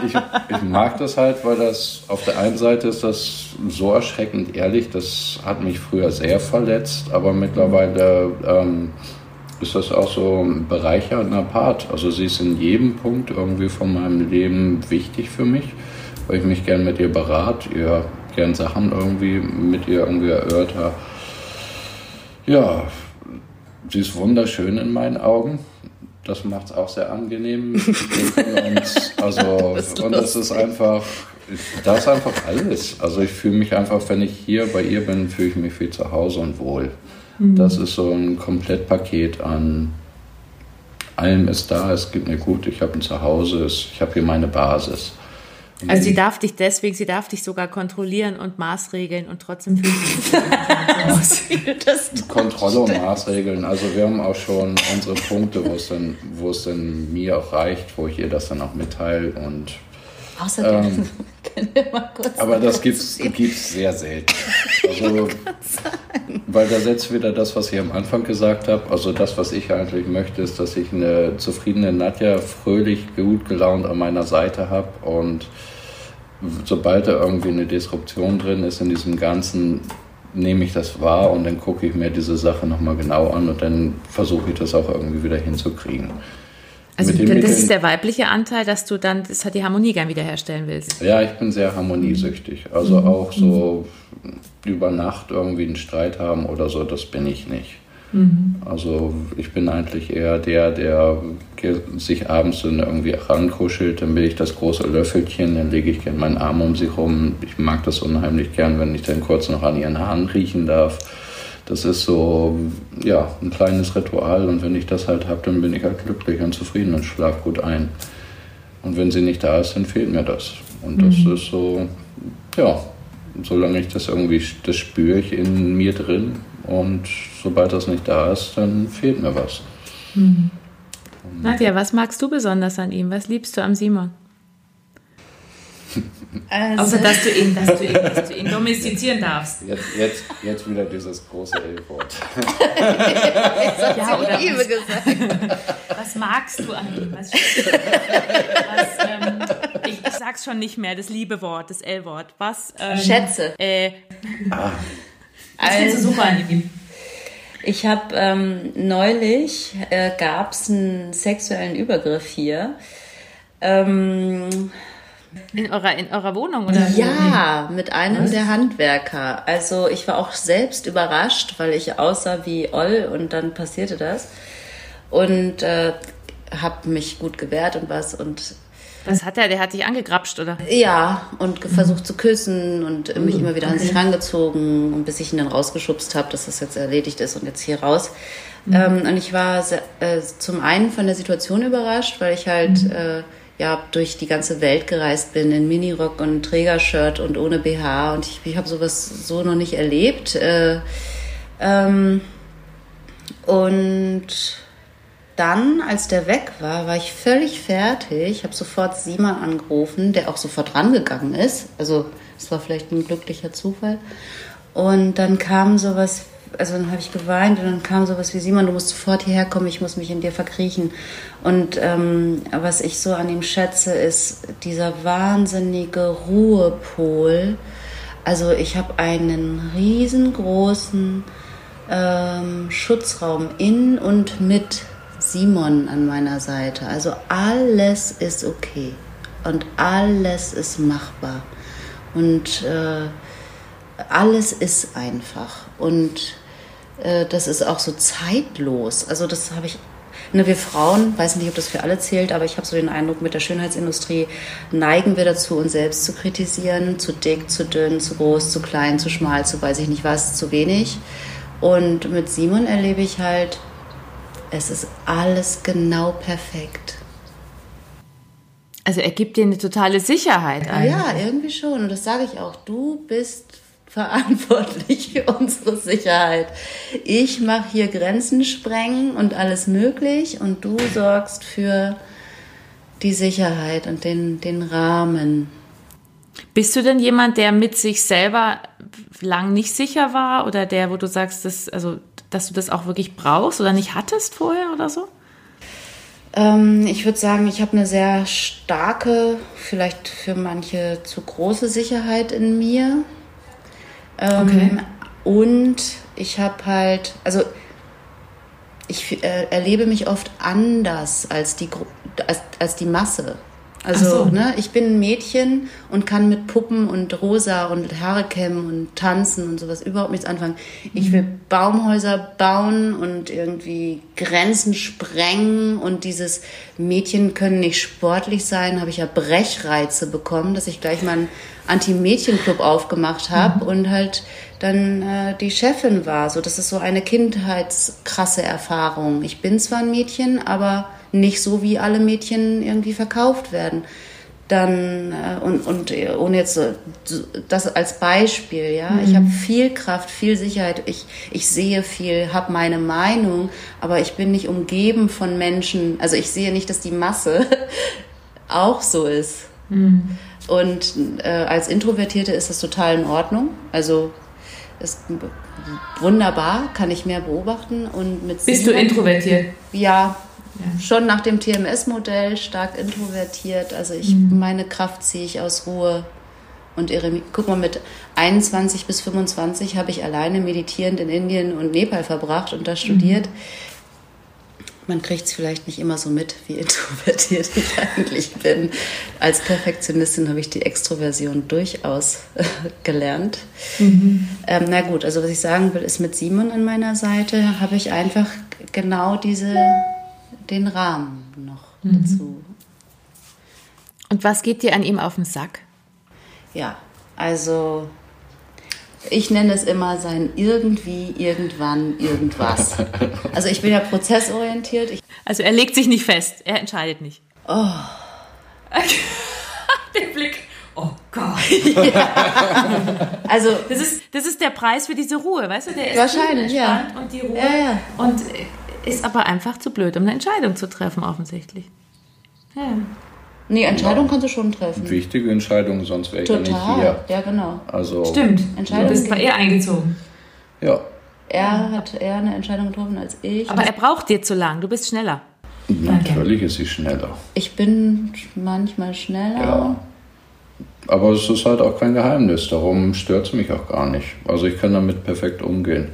Ich, ich mag das halt, weil das auf der einen Seite ist das so erschreckend ehrlich, das hat mich früher sehr verletzt, aber mittlerweile ähm, ist das auch so ein bereichernder Part. Also sie ist in jedem Punkt irgendwie von meinem Leben wichtig für mich, weil ich mich gern mit ihr berate, ihr gern Sachen irgendwie mit ihr irgendwie erörter. Ja, sie ist wunderschön in meinen Augen. Das macht es auch sehr angenehm. und, also, ist und das ist einfach, das ist einfach alles. Also ich fühle mich einfach, wenn ich hier bei ihr bin, fühle ich mich wie zu Hause und wohl. Das ist so ein Komplettpaket an allem ist da, es geht mir gut, ich habe ein Zuhause, ich habe hier meine Basis. Also sie darf dich deswegen, sie darf dich sogar kontrollieren und maßregeln und trotzdem fühlt sie sich Das Kontrolle und Maßregeln. Also wir haben auch schon unsere Punkte, wo es dann, wo es dann mir auch reicht, wo ich ihr das dann auch mitteile. Und Außerdem können wir mal kurz. aber das gibt's gibt's sehr selten. Also, weil da setzt wieder das, was ich am Anfang gesagt habe. Also das, was ich eigentlich möchte, ist, dass ich eine zufriedene Nadja fröhlich, gut gelaunt an meiner Seite habe und sobald da irgendwie eine Disruption drin ist in diesem Ganzen, nehme ich das wahr und dann gucke ich mir diese Sache nochmal genau an und dann versuche ich das auch irgendwie wieder hinzukriegen. Also das Mitteln- ist der weibliche Anteil, dass du dann das hat die Harmonie gern wiederherstellen willst. Ja, ich bin sehr harmoniesüchtig. Also auch so über Nacht irgendwie einen Streit haben oder so, das bin ich nicht. Also ich bin eigentlich eher der, der sich abends dann irgendwie rankuschelt, dann bin ich das große Löffelchen, dann lege ich gerne meinen Arm um sie rum. Ich mag das unheimlich gern, wenn ich dann kurz noch an ihren Haaren riechen darf. Das ist so, ja, ein kleines Ritual und wenn ich das halt habe, dann bin ich halt glücklich und zufrieden und schlafe gut ein. Und wenn sie nicht da ist, dann fehlt mir das. Und das ist so, ja, solange ich das irgendwie, das spüre ich in mir drin. Und sobald das nicht da ist, dann fehlt mir was. Nadja, was magst du besonders an ihm? Was liebst du am Simon? Also Außer dass du ihn, dass du ihn, dass du ihn domestizieren darfst. Jetzt, jetzt, jetzt wieder dieses große L-Wort. ja, oder Liebe was, gesagt. Was magst du an ihm? Was, was ähm, ich, ich, sag's schon nicht mehr, das Liebe-Wort, das L-Wort. Was? Ähm, Schätze. Äh, ah. Was also, findest du super an ihm? Ich habe ähm, neulich äh, gab es einen sexuellen Übergriff hier. Ähm, in eurer, in eurer Wohnung, oder? Ja, mit einem Was? der Handwerker. Also ich war auch selbst überrascht, weil ich aussah wie Oll und dann passierte das. Und äh, habe mich gut gewehrt und was und was hat er? Der hat dich angegrapscht, oder? Ja, und versucht zu küssen und mich immer wieder an sich rangezogen, und bis ich ihn dann rausgeschubst habe, dass das jetzt erledigt ist und jetzt hier raus. Mhm. Ähm, und ich war äh, zum einen von der Situation überrascht, weil ich halt mhm. äh, ja durch die ganze Welt gereist bin in Minirock und Trägershirt und ohne BH und ich, ich habe sowas so noch nicht erlebt. Äh, ähm, und dann, als der weg war, war ich völlig fertig. Ich habe sofort Simon angerufen, der auch sofort rangegangen ist. Also es war vielleicht ein glücklicher Zufall. Und dann kam sowas also dann habe ich geweint und dann kam sowas wie Simon, du musst sofort hierher kommen, ich muss mich in dir verkriechen. Und ähm, was ich so an ihm schätze, ist dieser wahnsinnige Ruhepol. Also ich habe einen riesengroßen ähm, Schutzraum in und mit Simon an meiner Seite. Also alles ist okay und alles ist machbar und äh, alles ist einfach und äh, das ist auch so zeitlos. Also das habe ich Ne, wir Frauen, weiß nicht, ob das für alle zählt, aber ich habe so den Eindruck, mit der Schönheitsindustrie neigen wir dazu, uns selbst zu kritisieren, zu dick, zu dünn, zu groß, zu klein, zu schmal, zu weiß ich nicht was, zu wenig. Und mit Simon erlebe ich halt, es ist alles genau perfekt. Also er gibt dir eine totale Sicherheit ein. Ja, irgendwie schon. Und das sage ich auch. Du bist verantwortlich für unsere Sicherheit. Ich mache hier Grenzen sprengen und alles möglich und du sorgst für die Sicherheit und den, den Rahmen. Bist du denn jemand, der mit sich selber lang nicht sicher war oder der, wo du sagst, dass, also, dass du das auch wirklich brauchst oder nicht hattest vorher oder so? Ähm, ich würde sagen, ich habe eine sehr starke, vielleicht für manche zu große Sicherheit in mir. Ähm, okay. Und ich habe halt, also ich äh, erlebe mich oft anders als die, als, als die Masse. Also, so. ne, ich bin ein Mädchen und kann mit Puppen und Rosa und Haare kämmen und tanzen und sowas überhaupt nichts anfangen. Ich will mhm. Baumhäuser bauen und irgendwie Grenzen sprengen und dieses Mädchen können nicht sportlich sein, habe ich ja Brechreize bekommen, dass ich gleich mal einen Anti-Mädchen-Club aufgemacht habe mhm. und halt dann äh, die Chefin war. So, das ist so eine kindheitskrasse Erfahrung. Ich bin zwar ein Mädchen, aber nicht so, wie alle Mädchen irgendwie verkauft werden. Dann, äh, und, und äh, ohne jetzt äh, das als Beispiel, ja, mhm. ich habe viel Kraft, viel Sicherheit, ich, ich sehe viel, habe meine Meinung, aber ich bin nicht umgeben von Menschen, also ich sehe nicht, dass die Masse auch so ist. Mhm. Und äh, als Introvertierte ist das total in Ordnung. Also ist wunderbar, kann ich mehr beobachten. Und mit Bist du introvertiert? Ja, ja. schon nach dem TMS-Modell stark introvertiert. Also ich, mhm. meine Kraft ziehe ich aus Ruhe und Eremie. Guck mal, mit 21 bis 25 habe ich alleine meditierend in Indien und Nepal verbracht und da studiert. Mhm. Man kriegt es vielleicht nicht immer so mit, wie introvertiert ich eigentlich bin. Als Perfektionistin habe ich die Extroversion durchaus äh, gelernt. Mhm. Ähm, na gut, also was ich sagen will, ist mit Simon an meiner Seite habe ich einfach genau diese den Rahmen noch mhm. dazu. Und was geht dir an ihm auf den Sack? Ja, also ich nenne es immer sein irgendwie, irgendwann, irgendwas. Also ich bin ja prozessorientiert. Ich also er legt sich nicht fest, er entscheidet nicht. Oh. Den Blick. Oh Gott. Ja. Also das ist, das ist der Preis für diese Ruhe, weißt du? Der ist wahrscheinlich, ja. Und die Ruhe. Ja, ja. Und ist aber einfach zu blöd, um eine Entscheidung zu treffen, offensichtlich. Ja. Nee, Entscheidungen kannst du schon treffen. Wichtige Entscheidungen, sonst wäre ich ja nicht hier. Ja, genau. Also, Stimmt. Du bist bei ihr eingezogen. Ja. Er hat eher eine Entscheidung getroffen als ich. Aber er braucht dir zu lang. Du bist schneller. Natürlich ist sie schneller. Ich bin manchmal schneller. Ja. Aber es ist halt auch kein Geheimnis. Darum stört es mich auch gar nicht. Also ich kann damit perfekt umgehen.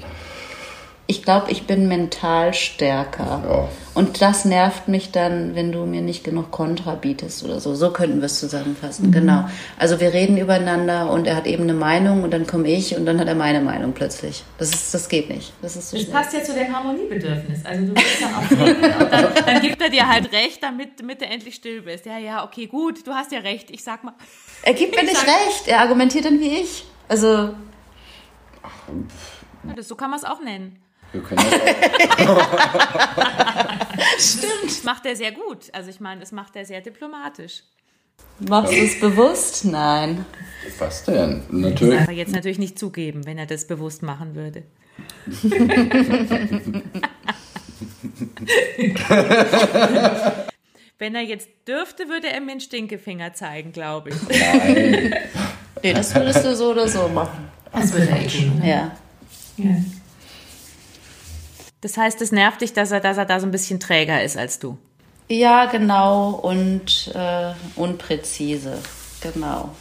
Ich glaube, ich bin mental stärker. Ja. Und das nervt mich dann, wenn du mir nicht genug Kontra bietest oder so. So könnten wir es zusammenfassen. Mhm. Genau. Also wir reden übereinander und er hat eben eine Meinung und dann komme ich und dann hat er meine Meinung plötzlich. Das ist, das geht nicht. Das ist so Das passt ja zu dem Harmoniebedürfnis. Also du willst dann auch reden und dann, dann, gibt er dir halt recht, damit, damit du endlich still bist. Ja, ja, okay, gut, du hast ja recht. Ich sag mal. Er gibt mir nicht recht. Er argumentiert dann wie ich. Also. Ja, das, so kann man es auch nennen. Wir können das auch. Stimmt. macht er sehr gut. Also ich meine, das macht er sehr diplomatisch. Machst du es bewusst? Nein. Was denn? Natürlich. Das aber jetzt natürlich nicht zugeben, wenn er das bewusst machen würde. wenn er jetzt dürfte, würde er mir einen Stinkefinger zeigen, glaube ich. Nein. nee, das würdest du so oder so machen. Das würde er tun. Ja. ja. Das heißt, es nervt dich, dass er, dass er da so ein bisschen träger ist als du. Ja, genau. Und äh, unpräzise. Genau.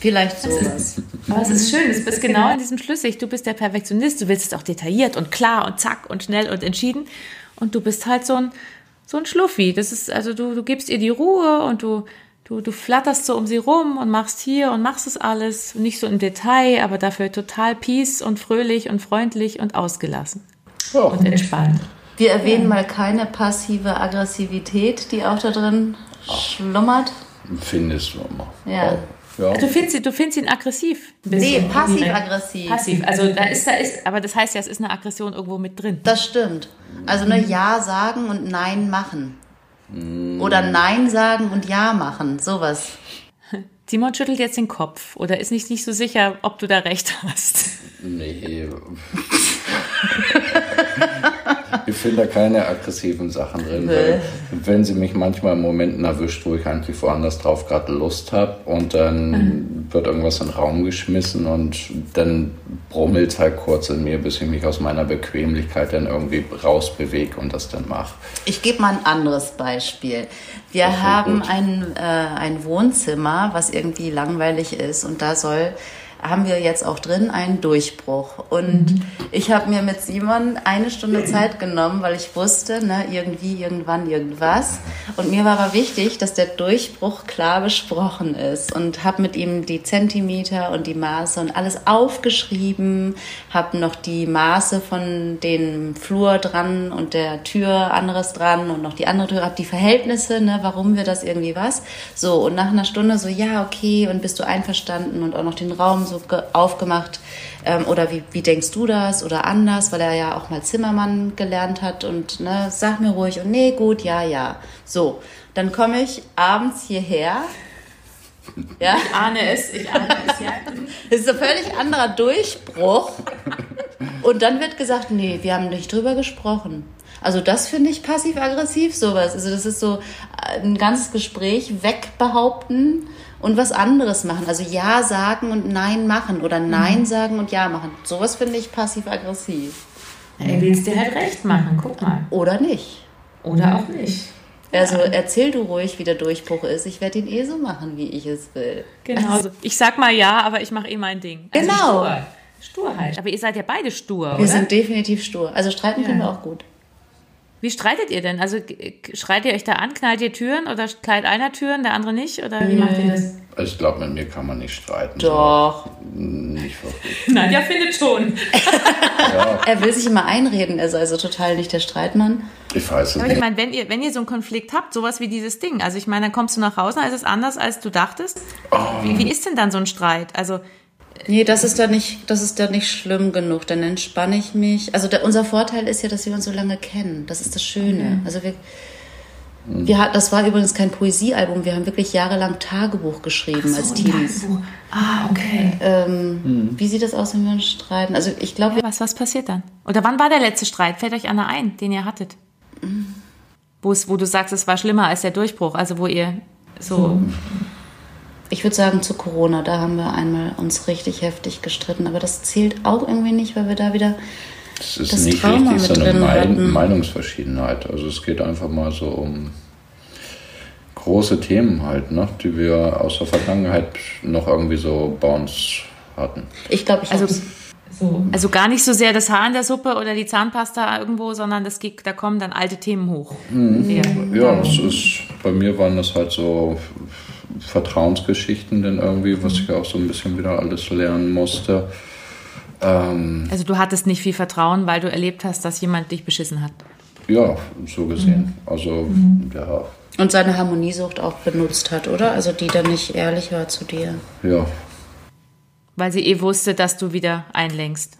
Vielleicht sowas. Aber es ist schön, du bist genau in diesem schlüssig. Du bist der Perfektionist, du willst es auch detailliert und klar und zack und schnell und entschieden. Und du bist halt so ein, so ein Schluffi. Das ist, also du, du gibst ihr die Ruhe und du, du, du flatterst so um sie rum und machst hier und machst es alles. Nicht so im Detail, aber dafür total peace und fröhlich und freundlich und ausgelassen ja. und entspannt. Wir erwähnen mal keine passive Aggressivität, die auch da drin schlummert. Findest du immer. Ja. Ja. Du, findest, du findest ihn aggressiv. Nee, passiv-aggressiv. Passiv. Also da ist, da ist, aber das heißt ja, es ist eine Aggression irgendwo mit drin. Das stimmt. Also nur Ja sagen und Nein machen. Mm. Oder Nein sagen und Ja machen. Sowas. Simon schüttelt jetzt den Kopf oder ist nicht, nicht so sicher, ob du da recht hast. Nee. ich finde da keine aggressiven Sachen drin. Nee. Wenn sie mich manchmal in Momenten erwischt, wo ich eigentlich woanders drauf gerade Lust habe und dann mhm. wird irgendwas in den Raum geschmissen und dann brummelt es halt kurz in mir, bis ich mich aus meiner Bequemlichkeit dann irgendwie rausbewege und das dann mache. Ich gebe mal ein anderes Beispiel. Wir haben ein, äh, ein Wohnzimmer, was irgendwie langweilig ist und da soll haben wir jetzt auch drin einen Durchbruch. Und mhm. ich habe mir mit Simon eine Stunde Zeit genommen, weil ich wusste, ne, irgendwie, irgendwann, irgendwas. Und mir war aber wichtig, dass der Durchbruch klar besprochen ist. Und habe mit ihm die Zentimeter und die Maße und alles aufgeschrieben, habe noch die Maße von dem Flur dran und der Tür anderes dran und noch die andere Tür, habe die Verhältnisse, ne, warum wir das irgendwie was. So, und nach einer Stunde so, ja, okay, und bist du einverstanden und auch noch den Raum so so aufgemacht? Ähm, oder wie, wie denkst du das? Oder anders, weil er ja auch mal Zimmermann gelernt hat und ne, sag mir ruhig und nee, gut, ja, ja. So, dann komme ich abends hierher. Ja? Ich ahne es, ich ahne es, ja. Das ist ein völlig anderer Durchbruch. Und dann wird gesagt, nee, wir haben nicht drüber gesprochen. Also das finde ich passiv-aggressiv, sowas. Also das ist so ein ganzes Gespräch wegbehaupten und was anderes machen. Also Ja sagen und Nein machen oder Nein mhm. sagen und Ja machen. Sowas finde ich passiv-aggressiv. Er will es dir halt recht machen, guck mal. Oder nicht. Oder auch nicht. Also erzähl du ruhig, wie der Durchbruch ist. Ich werde ihn eh so machen, wie ich es will. Genau. Also, ich sag mal ja, aber ich mache eh mein Ding. Also genau. Stur. Sturheit. Aber ihr seid ja beide stur, Wir oder? sind definitiv stur. Also streiten ja. können wir auch gut. Wie streitet ihr denn? Also schreit ihr euch da an, knallt ihr Türen oder knallt einer Türen, der andere nicht? Oder wie macht ihr das? Ich glaube, mit mir kann man nicht streiten. Doch. Nicht wirklich. Nadja findet schon. ja. Er will sich immer einreden, er ist also total nicht der Streitmann. Ich weiß es Aber nicht. Ich meine, wenn ihr, wenn ihr so einen Konflikt habt, sowas wie dieses Ding, also ich meine, dann kommst du nach Hause, dann ist es anders, als du dachtest. Oh. Wie, wie ist denn dann so ein Streit? Also Nee, das ist da nicht, das ist da nicht schlimm genug. Dann entspanne ich mich. Also der, unser Vorteil ist ja, dass wir uns so lange kennen. Das ist das Schöne. Mhm. Also wir, wir, das war übrigens kein Poesiealbum. Wir haben wirklich jahrelang Tagebuch geschrieben so, als Teams. Ah, okay. Ähm, mhm. Wie sieht das aus, wenn wir uns streiten? Also ich glaube. Ja, was, was passiert dann? Oder wann war der letzte Streit? Fällt euch einer ein, den ihr hattet? Mhm. Wo, es, wo du sagst, es war schlimmer als der Durchbruch, also wo ihr So. Ich würde sagen zu Corona, da haben wir einmal uns richtig heftig gestritten, aber das zählt auch irgendwie nicht, weil wir da wieder das ist das nicht Trauma richtig so eine Mein Meinungsverschiedenheit. Also es geht einfach mal so um große Themen halt, ne, die wir aus der Vergangenheit noch irgendwie so bei uns hatten. Ich glaube, ich also, so. also gar nicht so sehr das Haar in der Suppe oder die Zahnpasta irgendwo, sondern das geht, da kommen dann alte Themen hoch. Mhm. Ja, das ist, bei mir waren das halt so Vertrauensgeschichten denn irgendwie, was ich auch so ein bisschen wieder alles lernen musste. Ähm, also du hattest nicht viel Vertrauen, weil du erlebt hast, dass jemand dich beschissen hat. Ja, so gesehen. Mhm. Also mhm. ja. Und seine Harmoniesucht auch benutzt hat, oder? Also die dann nicht ehrlich war zu dir. Ja. Weil sie eh wusste, dass du wieder einlenkst.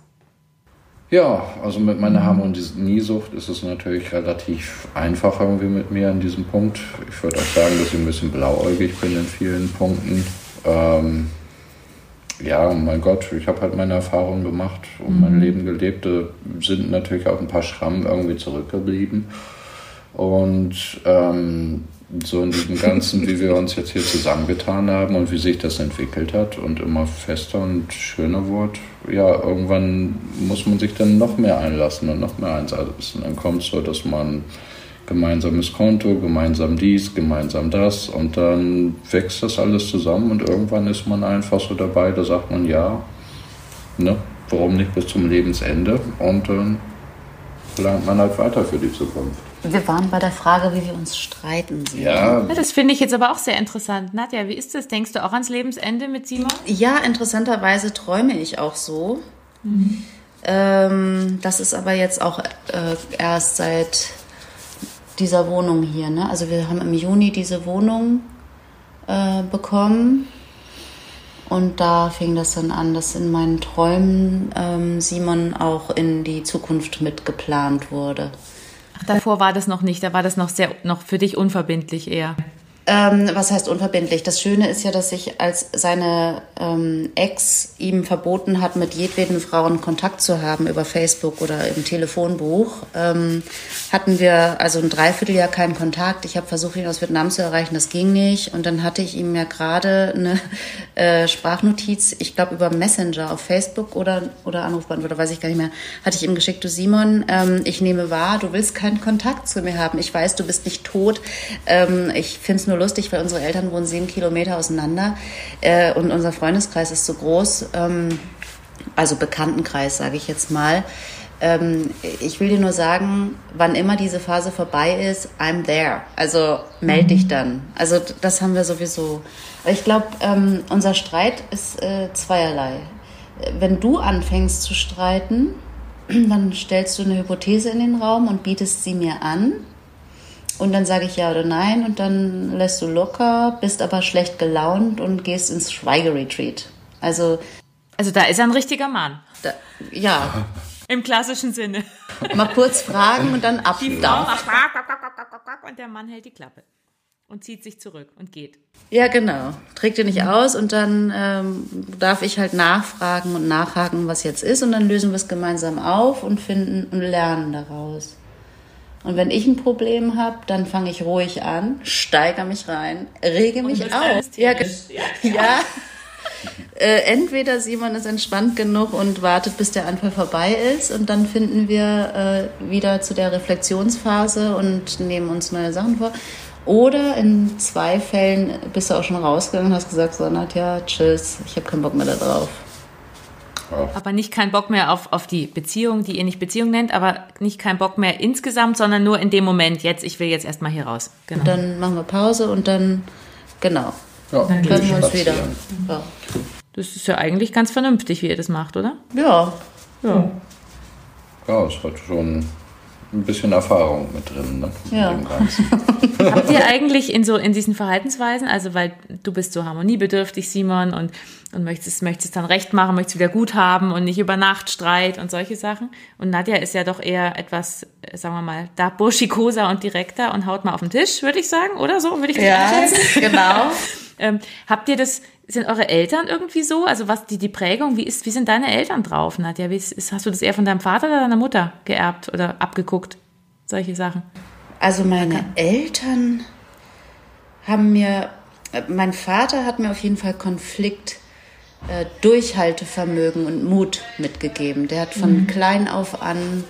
Ja, also mit meiner Harmoniesucht ist es natürlich relativ einfach irgendwie mit mir an diesem Punkt. Ich würde auch sagen, dass ich ein bisschen blauäugig bin in vielen Punkten. Ähm, ja, mein Gott, ich habe halt meine Erfahrungen gemacht und mhm. mein Leben gelebt. Da sind natürlich auch ein paar Schrammen irgendwie zurückgeblieben. Und ähm, so in diesem Ganzen, wie wir uns jetzt hier zusammengetan haben und wie sich das entwickelt hat und immer fester und schöner wurde, ja, irgendwann muss man sich dann noch mehr einlassen und noch mehr einsetzen. Dann kommt es so, dass man gemeinsames Konto, gemeinsam dies, gemeinsam das und dann wächst das alles zusammen und irgendwann ist man einfach so dabei, da sagt man ja, ne, warum nicht bis zum Lebensende und dann plant man halt weiter für die Zukunft. Wir waren bei der Frage, wie wir uns streiten. Ja. ja. Das finde ich jetzt aber auch sehr interessant. Nadja, wie ist das? Denkst du auch ans Lebensende mit Simon? Ja, interessanterweise träume ich auch so. Mhm. Ähm, das ist aber jetzt auch äh, erst seit dieser Wohnung hier. Ne? Also wir haben im Juni diese Wohnung äh, bekommen und da fing das dann an, dass in meinen Träumen ähm, Simon auch in die Zukunft mitgeplant wurde. Ach, davor war das noch nicht, da war das noch sehr noch für dich unverbindlich eher. Ähm, was heißt unverbindlich? Das Schöne ist ja, dass sich als seine ähm, Ex ihm verboten hat, mit jedweden Frauen Kontakt zu haben über Facebook oder im Telefonbuch, ähm, hatten wir also ein Dreivierteljahr keinen Kontakt. Ich habe versucht, ihn aus Vietnam zu erreichen, das ging nicht. Und dann hatte ich ihm ja gerade eine äh, Sprachnotiz, ich glaube über Messenger auf Facebook oder, oder Anrufbeantworter, weiß ich gar nicht mehr, hatte ich ihm geschickt, du Simon, ähm, ich nehme wahr, du willst keinen Kontakt zu mir haben. Ich weiß, du bist nicht tot. Ähm, ich finde es nur lustig, weil unsere Eltern wohnen sieben Kilometer auseinander äh, und unser Freundeskreis ist so groß, ähm, also Bekanntenkreis, sage ich jetzt mal. Ähm, ich will dir nur sagen, wann immer diese Phase vorbei ist, I'm there. Also melde dich mhm. dann. Also das haben wir sowieso. Ich glaube, ähm, unser Streit ist äh, zweierlei. Wenn du anfängst zu streiten, dann stellst du eine Hypothese in den Raum und bietest sie mir an. Und dann sage ich ja oder nein und dann lässt du locker, bist aber schlecht gelaunt und gehst ins Schweigeretreat. Also, also da ist er ein richtiger Mann. Da, ja. Im klassischen Sinne. Mal kurz fragen und dann ab. Die Frau macht und der Mann hält die Klappe und zieht sich zurück und geht. Ja, genau. Trägt ihr nicht aus und dann ähm, darf ich halt nachfragen und nachhaken, was jetzt ist und dann lösen wir es gemeinsam auf und finden und lernen daraus. Und wenn ich ein Problem habe, dann fange ich ruhig an, steigere mich rein, rege mich auf. Ja, ja. ja. Äh, entweder Simon ist entspannt genug und wartet, bis der Anfall vorbei ist und dann finden wir äh, wieder zu der Reflexionsphase und nehmen uns neue Sachen vor. Oder in zwei Fällen bist du auch schon rausgegangen und hast gesagt, so Nadja, tschüss, ich habe keinen Bock mehr da drauf. Aber nicht keinen Bock mehr auf, auf die Beziehung, die ihr nicht Beziehung nennt, aber nicht keinen Bock mehr insgesamt, sondern nur in dem Moment, jetzt, ich will jetzt erstmal hier raus. Genau. Dann machen wir Pause und dann, genau, ja, dann können wir uns wieder. Ja. Das ist ja eigentlich ganz vernünftig, wie ihr das macht, oder? Ja. Ja, ja es hat schon ein bisschen Erfahrung mit drin. Ne? Ja. Habt ihr eigentlich in so in diesen Verhaltensweisen, also weil du bist so harmoniebedürftig, Simon, und, und möchtest, möchtest dann recht machen, möchtest wieder gut haben und nicht über Nacht Streit und solche Sachen. Und Nadja ist ja doch eher etwas, sagen wir mal, da burschikoser und direkter und haut mal auf den Tisch, würde ich sagen, oder so, würde ich das Ja, genau. ähm, habt ihr das sind eure Eltern irgendwie so? Also was die, die Prägung, wie, ist, wie sind deine Eltern drauf, Nadja? Wie ist, hast du das eher von deinem Vater oder deiner Mutter geerbt oder abgeguckt? Solche Sachen. Also meine okay. Eltern haben mir mein Vater hat mir auf jeden Fall Konflikt, äh, Durchhaltevermögen und Mut mitgegeben. Der hat von mhm. klein auf an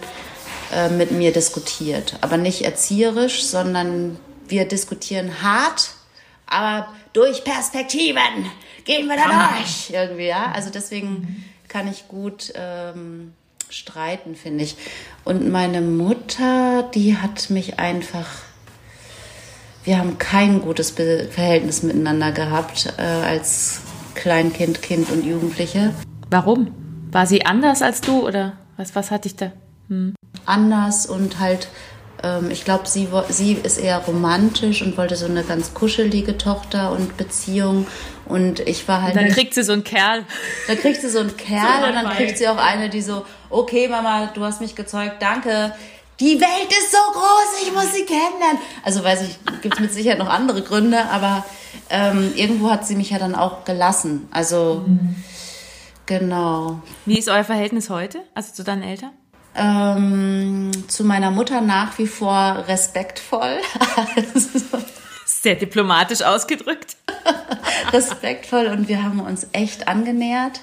äh, mit mir diskutiert. Aber nicht erzieherisch, sondern wir diskutieren hart, aber durch Perspektiven gehen wir da durch. Irgendwie, ja. Also deswegen kann ich gut ähm, streiten, finde ich. Und meine Mutter, die hat mich einfach wir haben kein gutes Verhältnis miteinander gehabt äh, als Kleinkind, Kind und Jugendliche. Warum? War sie anders als du oder was, was hatte ich da? Hm. Anders und halt, ähm, ich glaube, sie, sie ist eher romantisch und wollte so eine ganz kuschelige Tochter und Beziehung. Und ich war halt. Dann kriegt sie so einen Kerl. Dann kriegt sie so einen Kerl so und dann kriegt sie auch eine, die so, okay, Mama, du hast mich gezeugt, danke die Welt ist so groß, ich muss sie kennenlernen. Also weiß ich, gibt es mit Sicherheit noch andere Gründe, aber ähm, irgendwo hat sie mich ja dann auch gelassen. Also mhm. genau. Wie ist euer Verhältnis heute, also zu deinen Eltern? Ähm, zu meiner Mutter nach wie vor respektvoll. Sehr diplomatisch ausgedrückt. respektvoll und wir haben uns echt angenähert.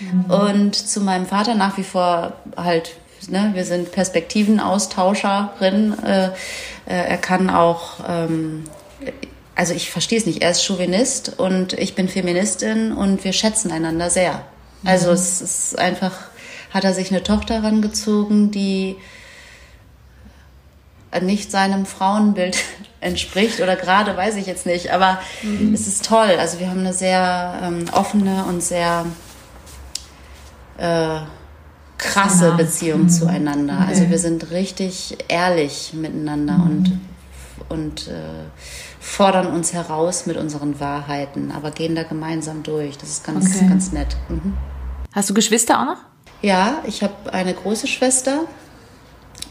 Mhm. Und zu meinem Vater nach wie vor halt Ne? Wir sind Perspektivenaustauscherin. Äh, äh, er kann auch, ähm, also ich verstehe es nicht, er ist Chauvinist und ich bin Feministin und wir schätzen einander sehr. Also mhm. es ist einfach, hat er sich eine Tochter herangezogen, die nicht seinem Frauenbild entspricht oder gerade weiß ich jetzt nicht, aber mhm. es ist toll. Also wir haben eine sehr ähm, offene und sehr äh, krasse genau. Beziehung mhm. zueinander. Okay. Also wir sind richtig ehrlich miteinander mhm. und, und äh, fordern uns heraus mit unseren Wahrheiten, aber gehen da gemeinsam durch. Das ist ganz, okay. ganz nett. Mhm. Hast du Geschwister auch noch? Ja, ich habe eine große Schwester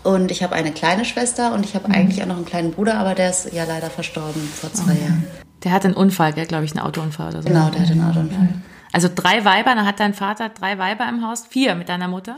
und ich habe eine kleine Schwester und ich habe mhm. eigentlich auch noch einen kleinen Bruder, aber der ist ja leider verstorben vor zwei okay. Jahren. Der hat einen Unfall, glaube ich, einen Autounfall oder so. Genau, der hat einen Autounfall. Also drei Weiber, dann hat dein Vater drei Weiber im Haus, vier mit deiner Mutter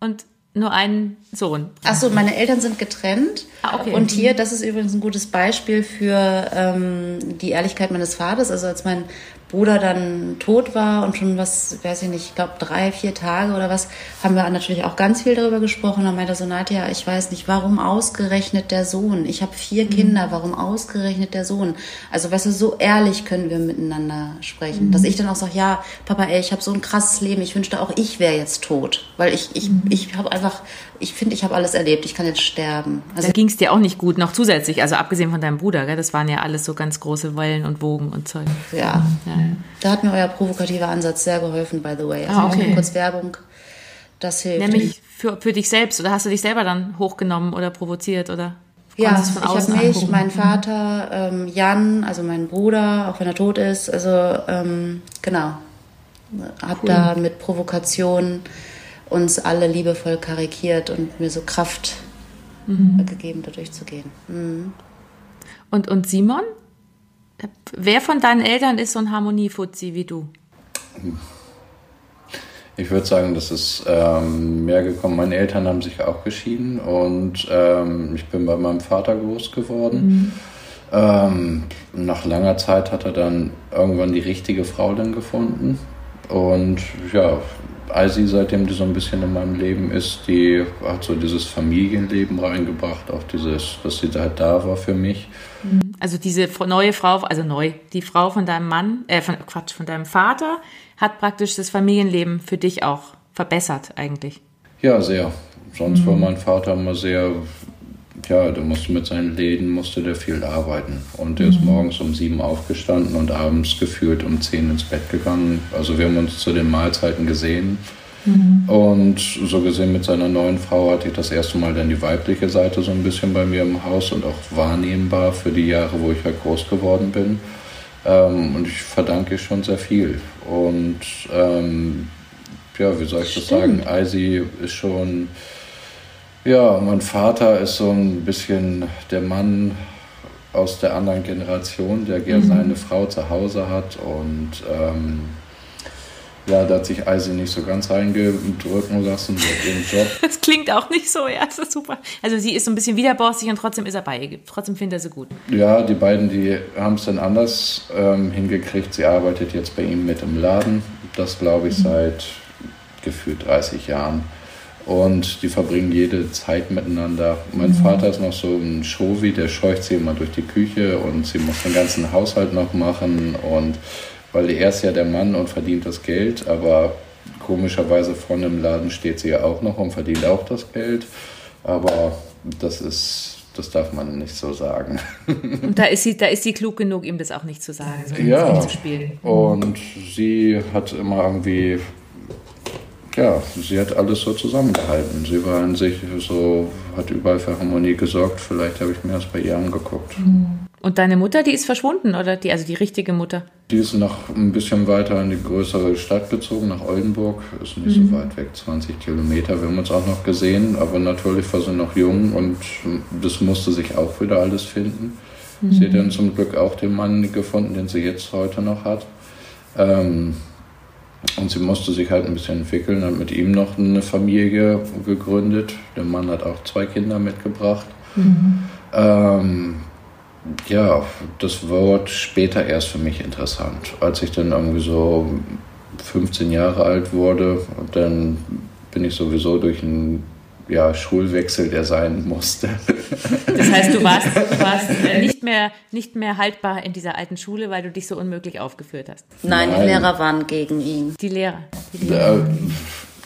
und nur einen Sohn. Achso, meine Eltern sind getrennt. Ah, okay. Und hier, das ist übrigens ein gutes Beispiel für ähm, die Ehrlichkeit meines Vaters. Also als mein Bruder dann tot war und schon was, weiß ich nicht, ich glaube drei, vier Tage oder was, haben wir natürlich auch ganz viel darüber gesprochen. Da meinte so, Nadja, ich weiß nicht, warum ausgerechnet der Sohn? Ich habe vier mhm. Kinder, warum ausgerechnet der Sohn? Also weißt du, so ehrlich können wir miteinander sprechen. Mhm. Dass ich dann auch sage, ja, Papa, ey, ich habe so ein krasses Leben, ich wünschte auch, ich wäre jetzt tot. Weil ich, ich, mhm. ich habe einfach, ich finde, ich habe alles erlebt, ich kann jetzt sterben. Also, da ging es dir auch nicht gut, noch zusätzlich, also abgesehen von deinem Bruder, gell? das waren ja alles so ganz große Wellen und Wogen und Zeug. Ja. ja. Da hat mir euer provokativer Ansatz sehr geholfen, by the way. Also ah, okay. kurz Werbung. Das hilft. Nämlich für, für dich selbst oder hast du dich selber dann hochgenommen oder provoziert oder? Ja, ich habe mich, angucken? mein Vater, ähm, Jan, also mein Bruder, auch wenn er tot ist, also ähm, genau, habe cool. da mit Provokation uns alle liebevoll karikiert und mir so Kraft mhm. gegeben, da durchzugehen. Mhm. Und, und Simon? Wer von deinen Eltern ist so ein Harmoniefuzzi wie du? Ich würde sagen, das ist ähm, mehr gekommen. Meine Eltern haben sich auch geschieden und ähm, ich bin bei meinem Vater groß geworden. Mhm. Ähm, nach langer Zeit hat er dann irgendwann die richtige Frau dann gefunden. Und ja, Eisi, seitdem die so ein bisschen in meinem Leben ist, die hat so dieses Familienleben reingebracht, auch dieses, dass sie halt da war für mich. Mhm. Also diese neue Frau, also neu, die Frau von deinem Mann, äh, von, Quatsch, von deinem Vater, hat praktisch das Familienleben für dich auch verbessert eigentlich. Ja, sehr. Sonst mhm. war mein Vater immer sehr, ja, der musste mit seinen Läden, musste der viel arbeiten. Und der mhm. ist morgens um sieben aufgestanden und abends gefühlt um zehn ins Bett gegangen. Also wir haben uns zu den Mahlzeiten gesehen. Mhm. Und so gesehen mit seiner neuen Frau hatte ich das erste Mal dann die weibliche Seite so ein bisschen bei mir im Haus und auch wahrnehmbar für die Jahre, wo ich ja groß geworden bin. Ähm, und ich verdanke schon sehr viel. Und ähm, ja, wie soll ich das sagen? Eisi ist schon, ja, mein Vater ist so ein bisschen der Mann aus der anderen Generation, der gerne mhm. seine Frau zu Hause hat und ähm, Ja, da hat sich Eise nicht so ganz reingedrücken lassen mit ihrem Job. Das klingt auch nicht so, ja, das ist super. Also sie ist so ein bisschen widerborstig und trotzdem ist er bei ihr. Trotzdem findet er sie gut. Ja, die beiden, die haben es dann anders ähm, hingekriegt. Sie arbeitet jetzt bei ihm mit im Laden. Das glaube ich mhm. seit gefühlt 30 Jahren. Und die verbringen jede Zeit miteinander. Mein mhm. Vater ist noch so ein Showi, der scheucht sie immer durch die Küche und sie muss den ganzen Haushalt noch machen. Und weil er ist ja der Mann und verdient das Geld, aber komischerweise vorne im Laden steht sie ja auch noch und verdient auch das Geld. Aber das ist, das darf man nicht so sagen. Und da ist sie, da ist sie klug genug, ihm das auch nicht zu sagen, sondern ja. zu spielen. Und sie hat immer irgendwie ja, sie hat alles so zusammengehalten. Sie war an sich so, hat überall für Harmonie gesorgt. Vielleicht habe ich mir das bei ihr angeguckt. Mhm. Und deine Mutter, die ist verschwunden, oder die, also die richtige Mutter? Die ist noch ein bisschen weiter in die größere Stadt gezogen, nach Oldenburg. Ist nicht mhm. so weit weg, 20 Kilometer. Wir haben uns auch noch gesehen, aber natürlich war sie noch jung und das musste sich auch wieder alles finden. Mhm. Sie hat dann zum Glück auch den Mann gefunden, den sie jetzt heute noch hat. Ähm, und sie musste sich halt ein bisschen entwickeln, hat mit ihm noch eine Familie gegründet. Der Mann hat auch zwei Kinder mitgebracht. Mhm. Ähm, ja, das wird später erst für mich interessant. Als ich dann irgendwie so 15 Jahre alt wurde, dann bin ich sowieso durch ein ja, Schulwechsel, der sein musste. Das heißt, du warst, du warst äh, nicht, mehr, nicht mehr haltbar in dieser alten Schule, weil du dich so unmöglich aufgeführt hast. Nein, Nein. die Lehrer waren gegen ihn. Die Lehrer. Die Lehrer.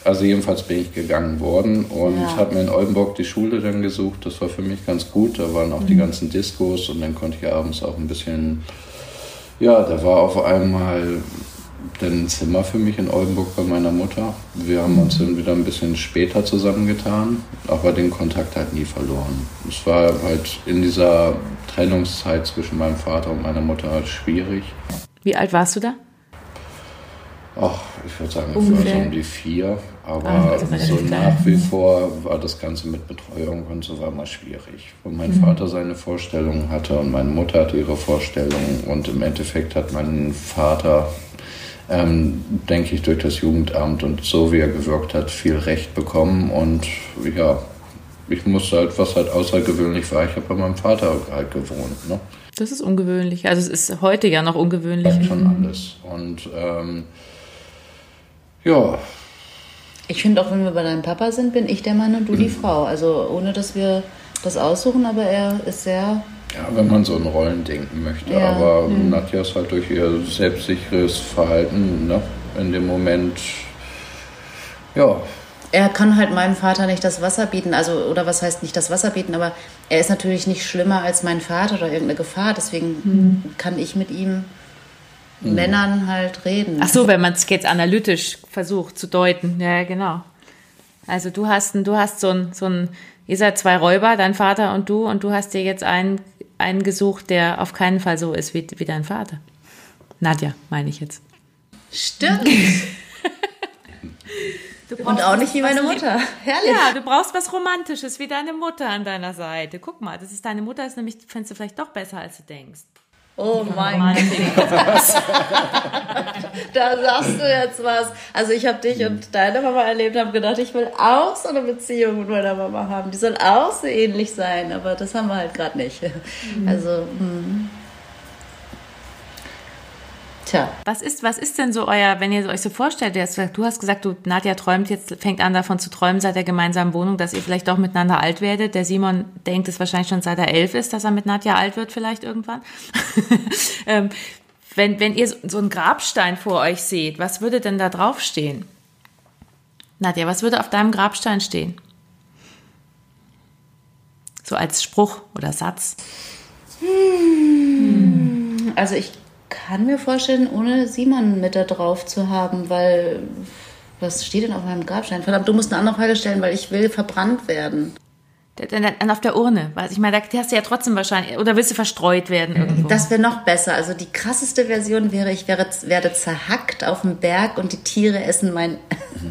Also jedenfalls bin ich gegangen worden und ja. habe mir in Oldenburg die Schule dann gesucht. Das war für mich ganz gut. Da waren auch mhm. die ganzen Diskos und dann konnte ich abends auch ein bisschen, ja, da war auf einmal dann ein Zimmer für mich in Oldenburg bei meiner Mutter. Wir haben uns dann wieder ein bisschen später zusammengetan, aber den Kontakt halt nie verloren. Es war halt in dieser Trennungszeit zwischen meinem Vater und meiner Mutter halt schwierig. Wie alt warst du da? Ach, ich würde sagen, ich war so um die vier. Aber ah, so nach wie vor war das Ganze mit Betreuung und so war mal schwierig. Und mein mhm. Vater seine Vorstellungen hatte und meine Mutter hatte ihre Vorstellungen. Und im Endeffekt hat mein Vater ähm, denke ich, durch das Jugendamt und so wie er gewirkt hat, viel Recht bekommen. Und ja, ich musste halt, was halt außergewöhnlich war, ich habe bei meinem Vater halt gewohnt. Ne? Das ist ungewöhnlich. Also es ist heute ja noch ungewöhnlich. Ja, schon alles. Und ähm, ja. Ich finde auch, wenn wir bei deinem Papa sind, bin ich der Mann und du die mhm. Frau. Also ohne, dass wir das aussuchen, aber er ist sehr ja, wenn man so ein Rollendenken möchte. Ja. Aber mhm. Nadja ist halt durch ihr selbstsicheres Verhalten ne, in dem Moment, ja. Er kann halt meinem Vater nicht das Wasser bieten, also, oder was heißt nicht das Wasser bieten, aber er ist natürlich nicht schlimmer als mein Vater oder irgendeine Gefahr, deswegen mhm. kann ich mit ihm mhm. Männern halt reden. Ach so, wenn man es jetzt analytisch versucht zu deuten, ja, genau. Also du hast, du hast so ein, so ein, ihr seid zwei Räuber, dein Vater und du, und du hast dir jetzt einen einen gesucht, der auf keinen Fall so ist wie, wie dein Vater. Nadja, meine ich jetzt. Stimmt. Und auch nicht wie meine Mutter. Herrlich. Ja, du brauchst was Romantisches wie deine Mutter an deiner Seite. Guck mal, das ist deine Mutter, ist nämlich, findest du vielleicht doch besser, als du denkst. Oh mein Gott. da sagst du jetzt was. Also ich habe dich und deine Mama erlebt, habe gedacht, ich will auch so eine Beziehung mit meiner Mama haben. Die soll auch so ähnlich sein, aber das haben wir halt gerade nicht. Mhm. Also, mh. Tja. Was ist, was ist denn so euer, wenn ihr euch so vorstellt, du hast gesagt, du, Nadja träumt jetzt, fängt an davon zu träumen seit der gemeinsamen Wohnung, dass ihr vielleicht doch miteinander alt werdet. Der Simon denkt es wahrscheinlich schon seit er elf ist, dass er mit Nadja alt wird vielleicht irgendwann. ähm, wenn, wenn ihr so einen Grabstein vor euch seht, was würde denn da draufstehen? Nadja, was würde auf deinem Grabstein stehen? So als Spruch oder Satz. Hm. Also ich kann mir vorstellen, ohne Simon mit da drauf zu haben, weil was steht denn auf meinem Grabstein? Verdammt, du musst eine andere Frage stellen, weil ich will verbrannt werden. Dann auf der Urne. Ich meine, da hast du ja trotzdem wahrscheinlich, oder willst du verstreut werden irgendwo? Das wäre noch besser. Also die krasseste Version wäre, ich wäre, werde zerhackt auf dem Berg und die Tiere essen mein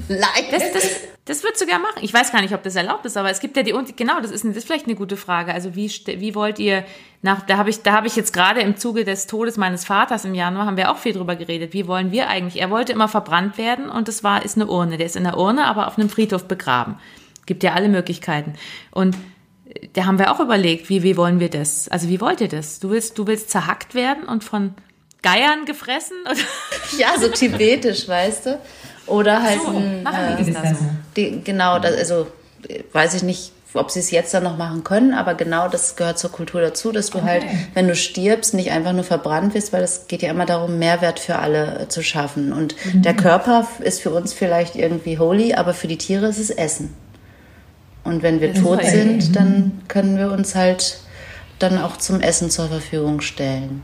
Leib. Das, das, Das würdest du gerne machen. Ich weiß gar nicht, ob das erlaubt ist, aber es gibt ja die genau, das ist, das ist vielleicht eine gute Frage. Also wie wie wollt ihr nach da habe ich da habe ich jetzt gerade im Zuge des Todes meines Vaters im Januar haben wir auch viel drüber geredet. Wie wollen wir eigentlich? Er wollte immer verbrannt werden und das war ist eine Urne. Der ist in der Urne, aber auf einem Friedhof begraben. Gibt ja alle Möglichkeiten. Und da haben wir auch überlegt, wie wie wollen wir das? Also wie wollt ihr das? Du willst du willst zerhackt werden und von Geiern gefressen? ja, so tibetisch, weißt du? Oder halt so, ein, äh, so. die, genau, das, also weiß ich nicht, ob sie es jetzt dann noch machen können, aber genau das gehört zur Kultur dazu, dass du halt, okay. halt, wenn du stirbst, nicht einfach nur verbrannt wirst, weil es geht ja immer darum, Mehrwert für alle äh, zu schaffen. Und mhm. der Körper ist für uns vielleicht irgendwie holy, aber für die Tiere ist es Essen. Und wenn wir tot sind, mhm. dann können wir uns halt dann auch zum Essen zur Verfügung stellen.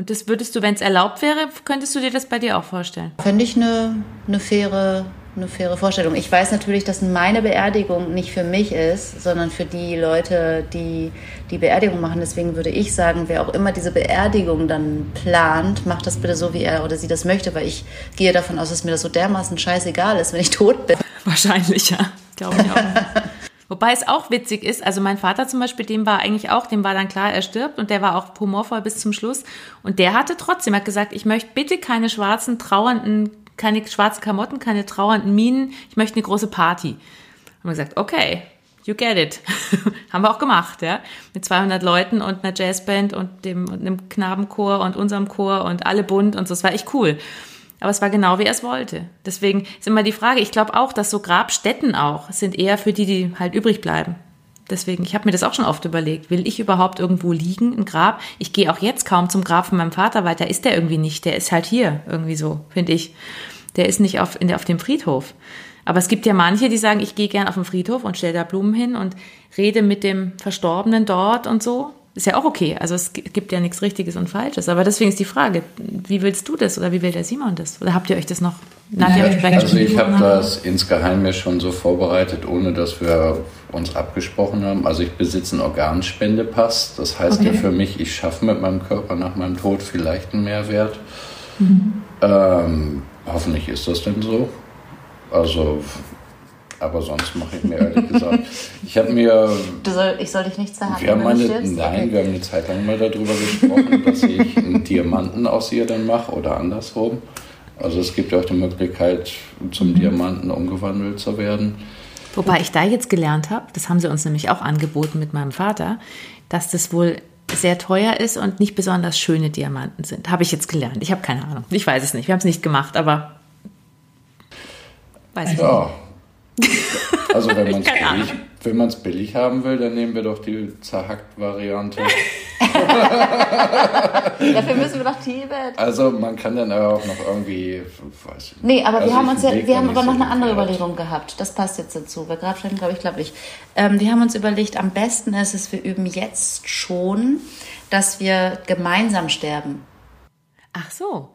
Und das würdest du, wenn es erlaubt wäre, könntest du dir das bei dir auch vorstellen? Fände ich eine, eine, faire, eine faire Vorstellung. Ich weiß natürlich, dass meine Beerdigung nicht für mich ist, sondern für die Leute, die die Beerdigung machen. Deswegen würde ich sagen, wer auch immer diese Beerdigung dann plant, macht das bitte so, wie er oder sie das möchte, weil ich gehe davon aus, dass mir das so dermaßen scheißegal ist, wenn ich tot bin. Wahrscheinlich, ja. Glaube ich auch. Wobei es auch witzig ist, also mein Vater zum Beispiel, dem war eigentlich auch, dem war dann klar, er stirbt und der war auch humorvoll bis zum Schluss. Und der hatte trotzdem, hat gesagt, ich möchte bitte keine schwarzen, trauernden, keine schwarzen Klamotten, keine trauernden Minen, ich möchte eine große Party. Haben wir gesagt, okay, you get it. Haben wir auch gemacht, ja. Mit 200 Leuten und einer Jazzband und dem, und einem Knabenchor und unserem Chor und alle bunt und so. Es war echt cool. Aber es war genau, wie er es wollte. Deswegen ist immer die Frage, ich glaube auch, dass so Grabstätten auch sind eher für die, die halt übrig bleiben. Deswegen, ich habe mir das auch schon oft überlegt. Will ich überhaupt irgendwo liegen, ein Grab? Ich gehe auch jetzt kaum zum Grab von meinem Vater, weil da ist der irgendwie nicht. Der ist halt hier irgendwie so, finde ich. Der ist nicht auf, in, auf dem Friedhof. Aber es gibt ja manche, die sagen, ich gehe gern auf den Friedhof und stelle da Blumen hin und rede mit dem Verstorbenen dort und so ist ja auch okay. Also es gibt ja nichts Richtiges und Falsches. Aber deswegen ist die Frage, wie willst du das oder wie will der Simon das? Oder habt ihr euch das noch nachher ja, Also ich habe das insgeheim mir schon so vorbereitet, ohne dass wir uns abgesprochen haben. Also ich besitze einen Organspendepass. Das heißt okay. ja für mich, ich schaffe mit meinem Körper nach meinem Tod vielleicht einen Mehrwert. Mhm. Ähm, hoffentlich ist das denn so. Also aber sonst mache ich mir ehrlich gesagt. Ich habe mir. Soll, ich soll dich nicht zerhacken. Wir haben eine, nein, okay. wir haben eine Zeit lang mal darüber gesprochen, dass ich einen Diamanten aus ihr dann mache oder andersrum. Also es gibt ja auch die Möglichkeit, zum mhm. Diamanten umgewandelt zu werden. Wobei ich da jetzt gelernt habe, das haben sie uns nämlich auch angeboten mit meinem Vater, dass das wohl sehr teuer ist und nicht besonders schöne Diamanten sind. Habe ich jetzt gelernt. Ich habe keine Ahnung. Ich weiß es nicht. Wir haben es nicht gemacht, aber weiß ich ja. nicht. Also wenn man es billig, wenn man's billig haben will, dann nehmen wir doch die zerhackt-Variante. Dafür müssen wir nach Tibet. Also man kann dann aber auch noch irgendwie, weiß ich Nee, aber also wir haben uns ja, wir haben aber noch eine andere Überlegung gehabt. Das passt jetzt dazu. Bei Grabstätten glaube ich, glaube ich. Ähm, die haben uns überlegt, am besten ist es, wir üben jetzt schon, dass wir gemeinsam sterben. Ach so.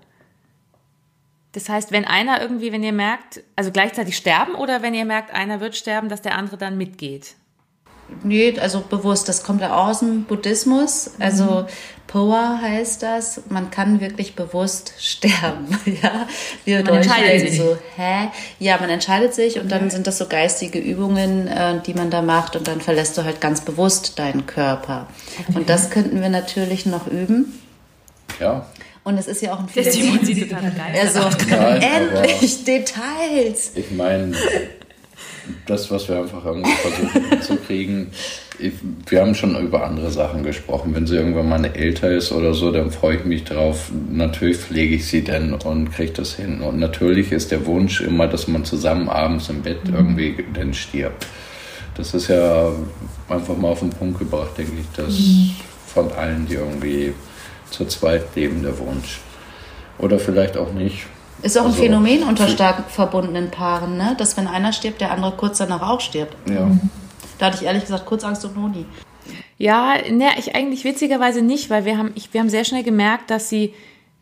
Das heißt, wenn einer irgendwie, wenn ihr merkt, also gleichzeitig sterben oder wenn ihr merkt, einer wird sterben, dass der andere dann mitgeht? Nee, also bewusst, das kommt ja aus dem Buddhismus. Also mhm. Poa heißt das, man kann wirklich bewusst sterben. ja, wir man entscheidet sich. so, hä? Ja, man entscheidet sich und dann sind das so geistige Übungen, äh, die man da macht und dann verlässt du halt ganz bewusst deinen Körper. Okay. Und das könnten wir natürlich noch üben. Ja. Und es ist ja auch ein Der Simon sieht total begeistert. Also, endlich Details. Ich meine, das, was wir einfach irgendwie versuchen zu kriegen, wir haben schon über andere Sachen gesprochen. Wenn sie irgendwann mal älter ist oder so, dann freue ich mich drauf. Natürlich pflege ich sie dann und kriege das hin. Und natürlich ist der Wunsch immer, dass man zusammen abends im Bett mhm. irgendwie dann stirbt. Das ist ja einfach mal auf den Punkt gebracht, denke ich, dass mhm. von allen, die irgendwie zu zweit lebender Wunsch. Oder vielleicht auch nicht. Ist auch also, ein Phänomen unter stark verbundenen Paaren, ne? dass wenn einer stirbt, der andere kurz danach auch stirbt. Ja. Da hatte ich ehrlich gesagt kurz Angst um Noni. Ja, ne, ich eigentlich witzigerweise nicht, weil wir haben, ich, wir haben sehr schnell gemerkt, dass sie,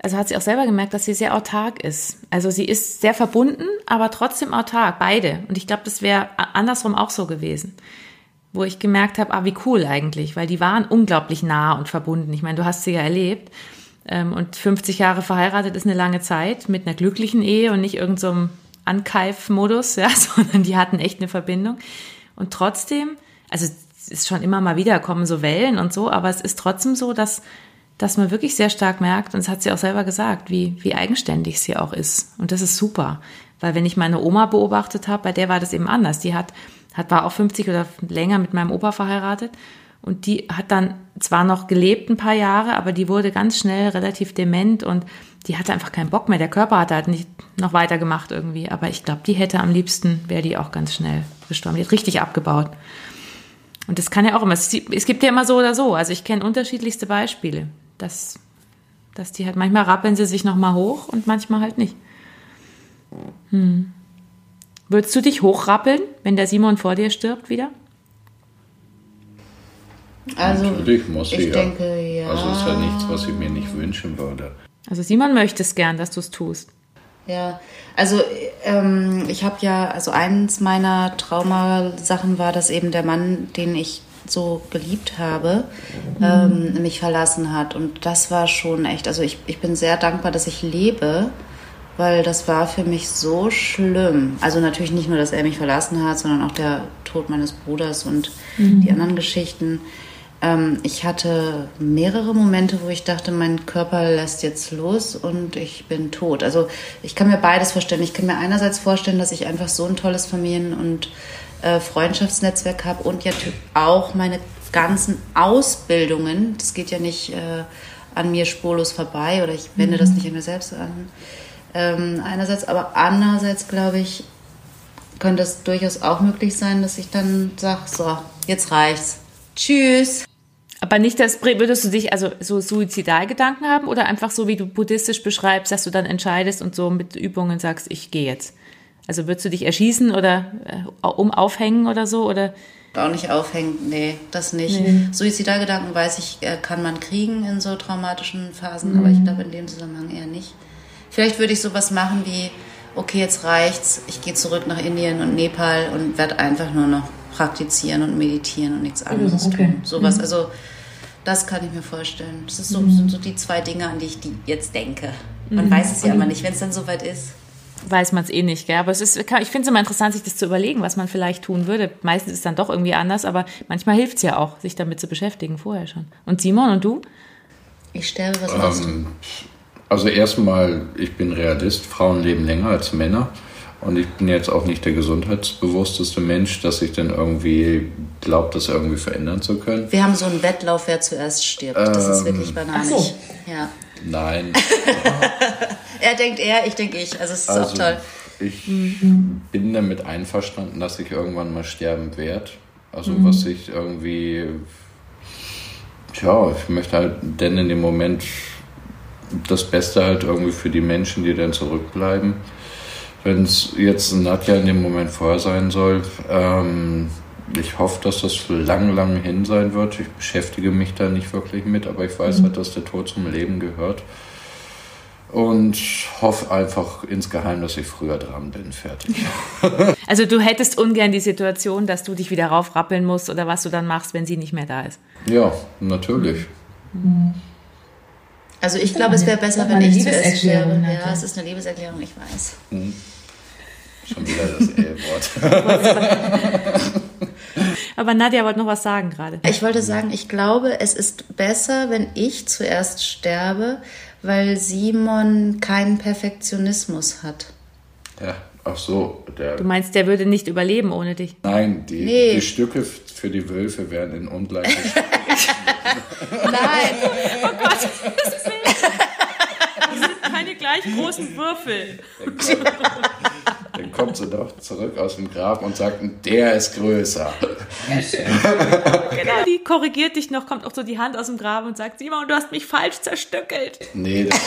also hat sie auch selber gemerkt, dass sie sehr autark ist. Also sie ist sehr verbunden, aber trotzdem autark, beide. Und ich glaube, das wäre andersrum auch so gewesen wo ich gemerkt habe, ah, wie cool eigentlich, weil die waren unglaublich nah und verbunden. Ich meine, du hast sie ja erlebt. Ähm, und 50 Jahre verheiratet ist eine lange Zeit mit einer glücklichen Ehe und nicht irgendeinem so Ankeif-Modus, ja, sondern die hatten echt eine Verbindung. Und trotzdem, also es ist schon immer mal wieder kommen so Wellen und so, aber es ist trotzdem so, dass, dass man wirklich sehr stark merkt, und das hat sie auch selber gesagt, wie, wie eigenständig sie auch ist. Und das ist super. Weil wenn ich meine Oma beobachtet habe, bei der war das eben anders. Die hat, hat war auch 50 oder länger mit meinem Opa verheiratet. Und die hat dann zwar noch gelebt ein paar Jahre, aber die wurde ganz schnell relativ dement und die hatte einfach keinen Bock mehr. Der Körper hat halt nicht noch weiter gemacht irgendwie. Aber ich glaube, die hätte am liebsten, wäre die auch ganz schnell gestorben. Die hat richtig abgebaut. Und das kann ja auch immer, es gibt ja immer so oder so. Also ich kenne unterschiedlichste Beispiele, dass, dass die halt manchmal rappeln sie sich nochmal hoch und manchmal halt nicht. Hm. Würdest du dich hochrappeln, wenn der Simon vor dir stirbt wieder? Also, Natürlich muss ich ja. denke, ja. Also ist ja nichts, was ich mir nicht wünschen würde. Also Simon möchte es gern, dass du es tust. Ja, also ähm, ich habe ja, also eins meiner Traumasachen war, dass eben der Mann, den ich so geliebt habe, mhm. ähm, mich verlassen hat. Und das war schon echt, also ich, ich bin sehr dankbar, dass ich lebe, weil das war für mich so schlimm. Also natürlich nicht nur, dass er mich verlassen hat, sondern auch der Tod meines Bruders und mhm. die anderen Geschichten. Ähm, ich hatte mehrere Momente, wo ich dachte, mein Körper lässt jetzt los und ich bin tot. Also ich kann mir beides vorstellen. Ich kann mir einerseits vorstellen, dass ich einfach so ein tolles Familien- und äh, Freundschaftsnetzwerk habe und ja auch meine ganzen Ausbildungen. Das geht ja nicht äh, an mir spurlos vorbei oder ich wende mhm. das nicht an mir selbst an. Ähm, einerseits, aber andererseits glaube ich, könnte es durchaus auch möglich sein, dass ich dann sage, so, jetzt reicht's. Tschüss. Aber nicht, dass würdest du dich also so Suizidalgedanken haben oder einfach so, wie du buddhistisch beschreibst, dass du dann entscheidest und so mit Übungen sagst, ich gehe jetzt. Also würdest du dich erschießen oder äh, um aufhängen oder so oder? Auch nicht aufhängen, nee, das nicht. Nee. Suizidalgedanken weiß ich, äh, kann man kriegen in so traumatischen Phasen, mhm. aber ich glaube in dem Zusammenhang eher nicht. Vielleicht würde ich sowas machen wie, okay, jetzt reicht's, ich gehe zurück nach Indien und Nepal und werde einfach nur noch praktizieren und meditieren und nichts anderes okay. tun. Sowas, mhm. also das kann ich mir vorstellen. Das so, mhm. sind so die zwei Dinge, an die ich die jetzt denke. Man mhm. weiß es ja immer nicht, wenn es dann soweit ist. Weiß man es eh nicht, gell? Aber es ist, ich finde es immer interessant, sich das zu überlegen, was man vielleicht tun würde. Meistens ist es dann doch irgendwie anders, aber manchmal hilft es ja auch, sich damit zu beschäftigen, vorher schon. Und Simon und du? Ich sterbe, was machst ähm, du? Also erstmal, ich bin Realist, Frauen leben länger als Männer. Und ich bin jetzt auch nicht der gesundheitsbewussteste Mensch, dass ich dann irgendwie glaube, das irgendwie verändern zu können. Wir haben so einen Wettlauf, wer zuerst stirbt. Das ist wirklich ähm, bananig. So. Ja. Nein. er denkt er, ich denke ich. Also es ist also, auch toll. Ich mhm. bin damit einverstanden, dass ich irgendwann mal sterben werde. Also mhm. was ich irgendwie, tja, ich möchte halt denn in dem Moment das Beste halt irgendwie für die Menschen, die dann zurückbleiben wenn es jetzt Nadja in dem Moment vorher sein soll, ähm, ich hoffe, dass das lang, lang hin sein wird. Ich beschäftige mich da nicht wirklich mit, aber ich weiß mhm. halt, dass der Tod zum Leben gehört. Und hoffe einfach insgeheim, dass ich früher dran bin. Fertig. Also du hättest ungern die Situation, dass du dich wieder raufrappeln musst oder was du dann machst, wenn sie nicht mehr da ist. Ja, natürlich. Mhm. Also ich glaube, es wäre besser, wenn ich zuerst sterbe. Ja, es ist eine Liebeserklärung, ich weiß. Mhm. Schon wieder das E-Wort. Aber Nadja wollte noch was sagen gerade. Ich wollte sagen, ich glaube, es ist besser, wenn ich zuerst sterbe, weil Simon keinen Perfektionismus hat. Ja, ach so. Der du meinst, der würde nicht überleben ohne dich? Nein, die, nee. die Stücke für die Wölfe werden in ungleichen Nein. Oh Gott, das ist keine gleich großen Würfel. Dann kommt sie doch zurück aus dem Grab und sagt, der ist größer. genau. Die korrigiert dich noch, kommt auch so die Hand aus dem Grab und sagt, Simon, du hast mich falsch zerstückelt. Nee, das,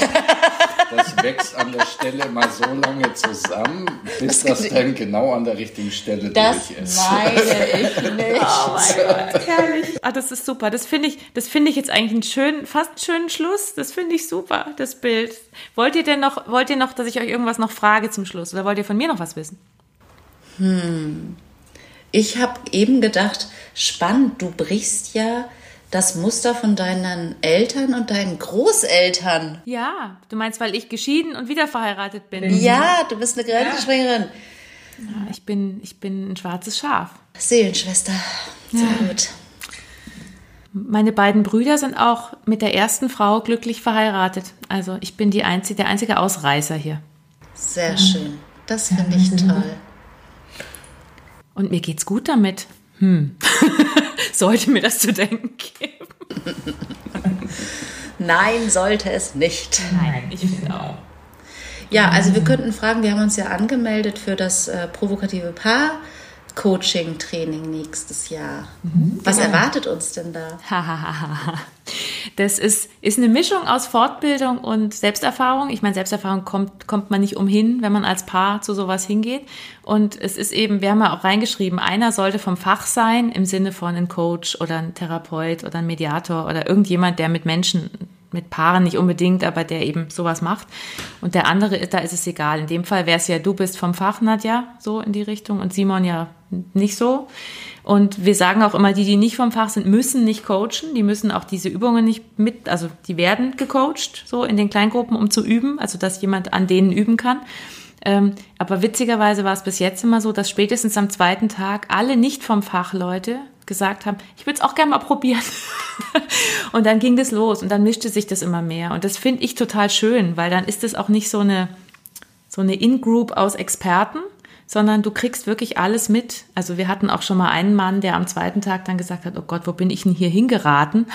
das wächst an der Stelle mal so lange zusammen, bis das, das dann genau an der richtigen Stelle das durch ist. Das meine ich nicht. Oh mein Gott, herrlich. Ah, das ist super. Das finde ich, das finde ich jetzt eigentlich einen schönen, fast einen schönen Schluss. Das finde ich super, das Bild. Wollt ihr denn noch, wollt ihr noch, dass ich euch irgendwas noch frage zum Schluss? Oder wollt ihr von mir noch was wissen? Hm. Ich habe eben gedacht, spannend, du brichst ja das Muster von deinen Eltern und deinen Großeltern. Ja, du meinst, weil ich geschieden und wieder verheiratet bin. Ja, du bist eine Grenzspringerin. Ja, ich bin, ich bin ein schwarzes Schaf. Seelenschwester. Sehr ja. gut. Meine beiden Brüder sind auch mit der ersten Frau glücklich verheiratet. Also ich bin die einzige, der einzige Ausreißer hier. Sehr schön. Das finde ich toll. Und mir geht's gut damit. Hm. sollte mir das zu denken geben? Nein, sollte es nicht. Nein, ich finde auch. Ja, also wir könnten fragen, wir haben uns ja angemeldet für das äh, provokative Paar. Coaching-Training nächstes Jahr. Mhm, Was genau. erwartet uns denn da? das ist, ist eine Mischung aus Fortbildung und Selbsterfahrung. Ich meine, Selbsterfahrung kommt, kommt man nicht umhin, wenn man als Paar zu sowas hingeht. Und es ist eben, wir haben ja auch reingeschrieben, einer sollte vom Fach sein, im Sinne von ein Coach oder ein Therapeut oder ein Mediator oder irgendjemand, der mit Menschen mit Paaren nicht unbedingt, aber der eben sowas macht. Und der andere, da ist es egal. In dem Fall wäre es ja, du bist vom Fach, Nadja, so in die Richtung und Simon ja nicht so. Und wir sagen auch immer, die, die nicht vom Fach sind, müssen nicht coachen. Die müssen auch diese Übungen nicht mit, also die werden gecoacht, so in den Kleingruppen, um zu üben, also dass jemand an denen üben kann. Ähm, aber witzigerweise war es bis jetzt immer so, dass spätestens am zweiten Tag alle nicht vom Fach Leute gesagt haben, ich würde es auch gerne mal probieren. und dann ging das los und dann mischte sich das immer mehr. Und das finde ich total schön, weil dann ist es auch nicht so eine, so eine In-Group aus Experten, sondern du kriegst wirklich alles mit. Also wir hatten auch schon mal einen Mann, der am zweiten Tag dann gesagt hat, oh Gott, wo bin ich denn hier hingeraten?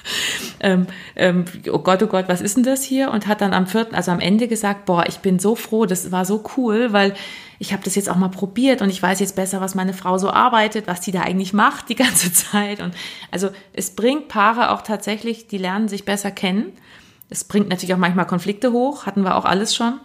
ähm, ähm, oh Gott, oh Gott, was ist denn das hier? Und hat dann am vierten, also am Ende gesagt, boah, ich bin so froh, das war so cool, weil ich habe das jetzt auch mal probiert und ich weiß jetzt besser, was meine Frau so arbeitet, was die da eigentlich macht die ganze Zeit. Und also es bringt Paare auch tatsächlich, die lernen sich besser kennen. Es bringt natürlich auch manchmal Konflikte hoch, hatten wir auch alles schon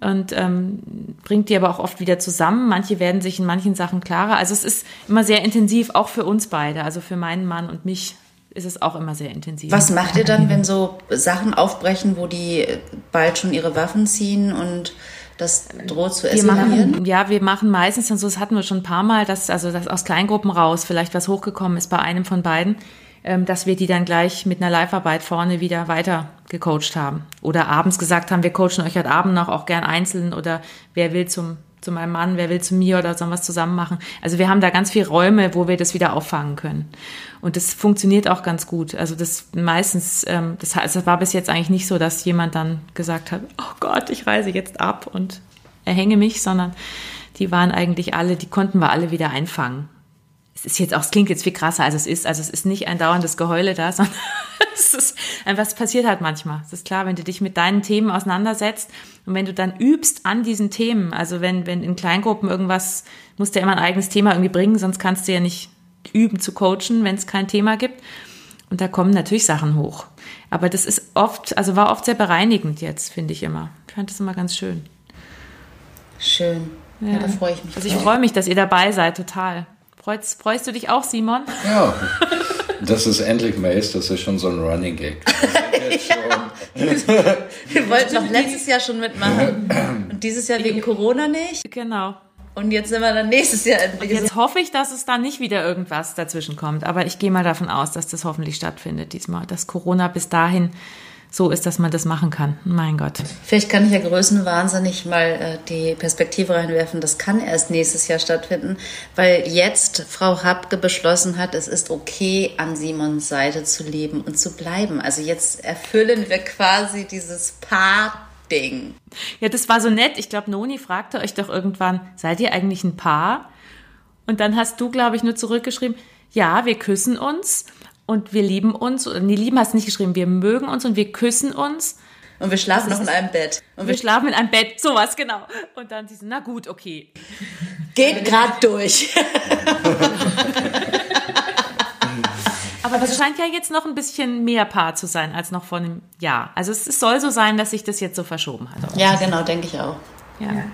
und ähm, bringt die aber auch oft wieder zusammen. Manche werden sich in manchen Sachen klarer. Also es ist immer sehr intensiv, auch für uns beide, also für meinen Mann und mich ist es auch immer sehr intensiv. Was macht ihr dann, wenn so Sachen aufbrechen, wo die bald schon ihre Waffen ziehen und das droht zu eskalieren? Ja, wir machen meistens, und so das hatten wir schon ein paar Mal, dass also dass aus Kleingruppen raus vielleicht was hochgekommen ist bei einem von beiden ähm, dass wir die dann gleich mit einer Live-Arbeit vorne wieder weiter gecoacht haben. Oder abends gesagt haben, wir coachen euch heute Abend noch auch gern einzeln oder wer will zum, zu meinem Mann, wer will zu mir oder sollen was zusammen machen. Also wir haben da ganz viele Räume, wo wir das wieder auffangen können. Und das funktioniert auch ganz gut. Also das meistens, ähm, das, das war bis jetzt eigentlich nicht so, dass jemand dann gesagt hat, oh Gott, ich reise jetzt ab und erhänge mich, sondern die waren eigentlich alle, die konnten wir alle wieder einfangen es ist jetzt auch, es klingt jetzt viel krasser, als es ist. Also es ist nicht ein dauerndes Geheule da, sondern es ist einfach, es passiert halt manchmal. Es ist klar, wenn du dich mit deinen Themen auseinandersetzt und wenn du dann übst an diesen Themen, also wenn, wenn in Kleingruppen irgendwas, musst du ja immer ein eigenes Thema irgendwie bringen, sonst kannst du ja nicht üben zu coachen, wenn es kein Thema gibt. Und da kommen natürlich Sachen hoch. Aber das ist oft, also war oft sehr bereinigend jetzt, finde ich immer. Ich fand das immer ganz schön. Schön. Ja, ja da freue ich mich. Also ich freue mich, dass ihr dabei seid, total. Freust, freust du dich auch, Simon? Ja, dass es endlich mal ist, das ist schon so ein Running Gag. Wir wollten noch letztes Jahr schon mitmachen und dieses Jahr wegen Corona nicht. Genau. Und jetzt sind wir dann nächstes Jahr endlich. Und jetzt hoffe ich, dass es da nicht wieder irgendwas dazwischen kommt. Aber ich gehe mal davon aus, dass das hoffentlich stattfindet diesmal. Dass Corona bis dahin so ist, dass man das machen kann. Mein Gott. Vielleicht kann ich ja größenwahnsinnig mal äh, die Perspektive reinwerfen. Das kann erst nächstes Jahr stattfinden, weil jetzt Frau Habke beschlossen hat, es ist okay, an Simons Seite zu leben und zu bleiben. Also jetzt erfüllen wir quasi dieses Paar Ding. Ja, das war so nett. Ich glaube, Noni fragte euch doch irgendwann, seid ihr eigentlich ein Paar? Und dann hast du, glaube ich, nur zurückgeschrieben, ja, wir küssen uns und wir lieben uns. Nee, lieben hast du nicht geschrieben. Wir mögen uns und wir küssen uns. Und wir schlafen noch in einem Bett. Und wir, wir schlafen in einem Bett, sowas, genau. Und dann diese, na gut, okay. Geht gerade durch. Aber das scheint ja jetzt noch ein bisschen mehr Paar zu sein als noch vor einem Jahr. Also es, soll so sein, dass sich das jetzt so verschoben hat. Ja, genau, denke ich auch. Ja. ja.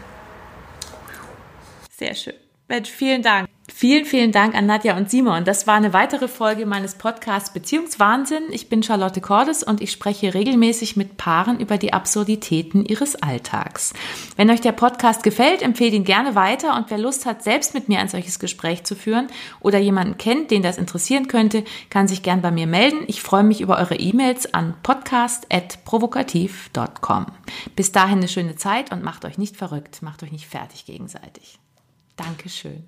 Sehr schön. Mensch, vielen Dank. Vielen, vielen Dank an Nadja und Simon. Das war eine weitere Folge meines Podcasts Beziehungswahnsinn. Ich bin Charlotte Cordes und ich spreche regelmäßig mit Paaren über die Absurditäten ihres Alltags. Wenn euch der Podcast gefällt, empfehlt ihn gerne weiter und wer Lust hat, selbst mit mir ein solches Gespräch zu führen oder jemanden kennt, den das interessieren könnte, kann sich gern bei mir melden. Ich freue mich über eure E-Mails an podcast.provokativ.com. Bis dahin eine schöne Zeit und macht euch nicht verrückt, macht euch nicht fertig gegenseitig. Dankeschön.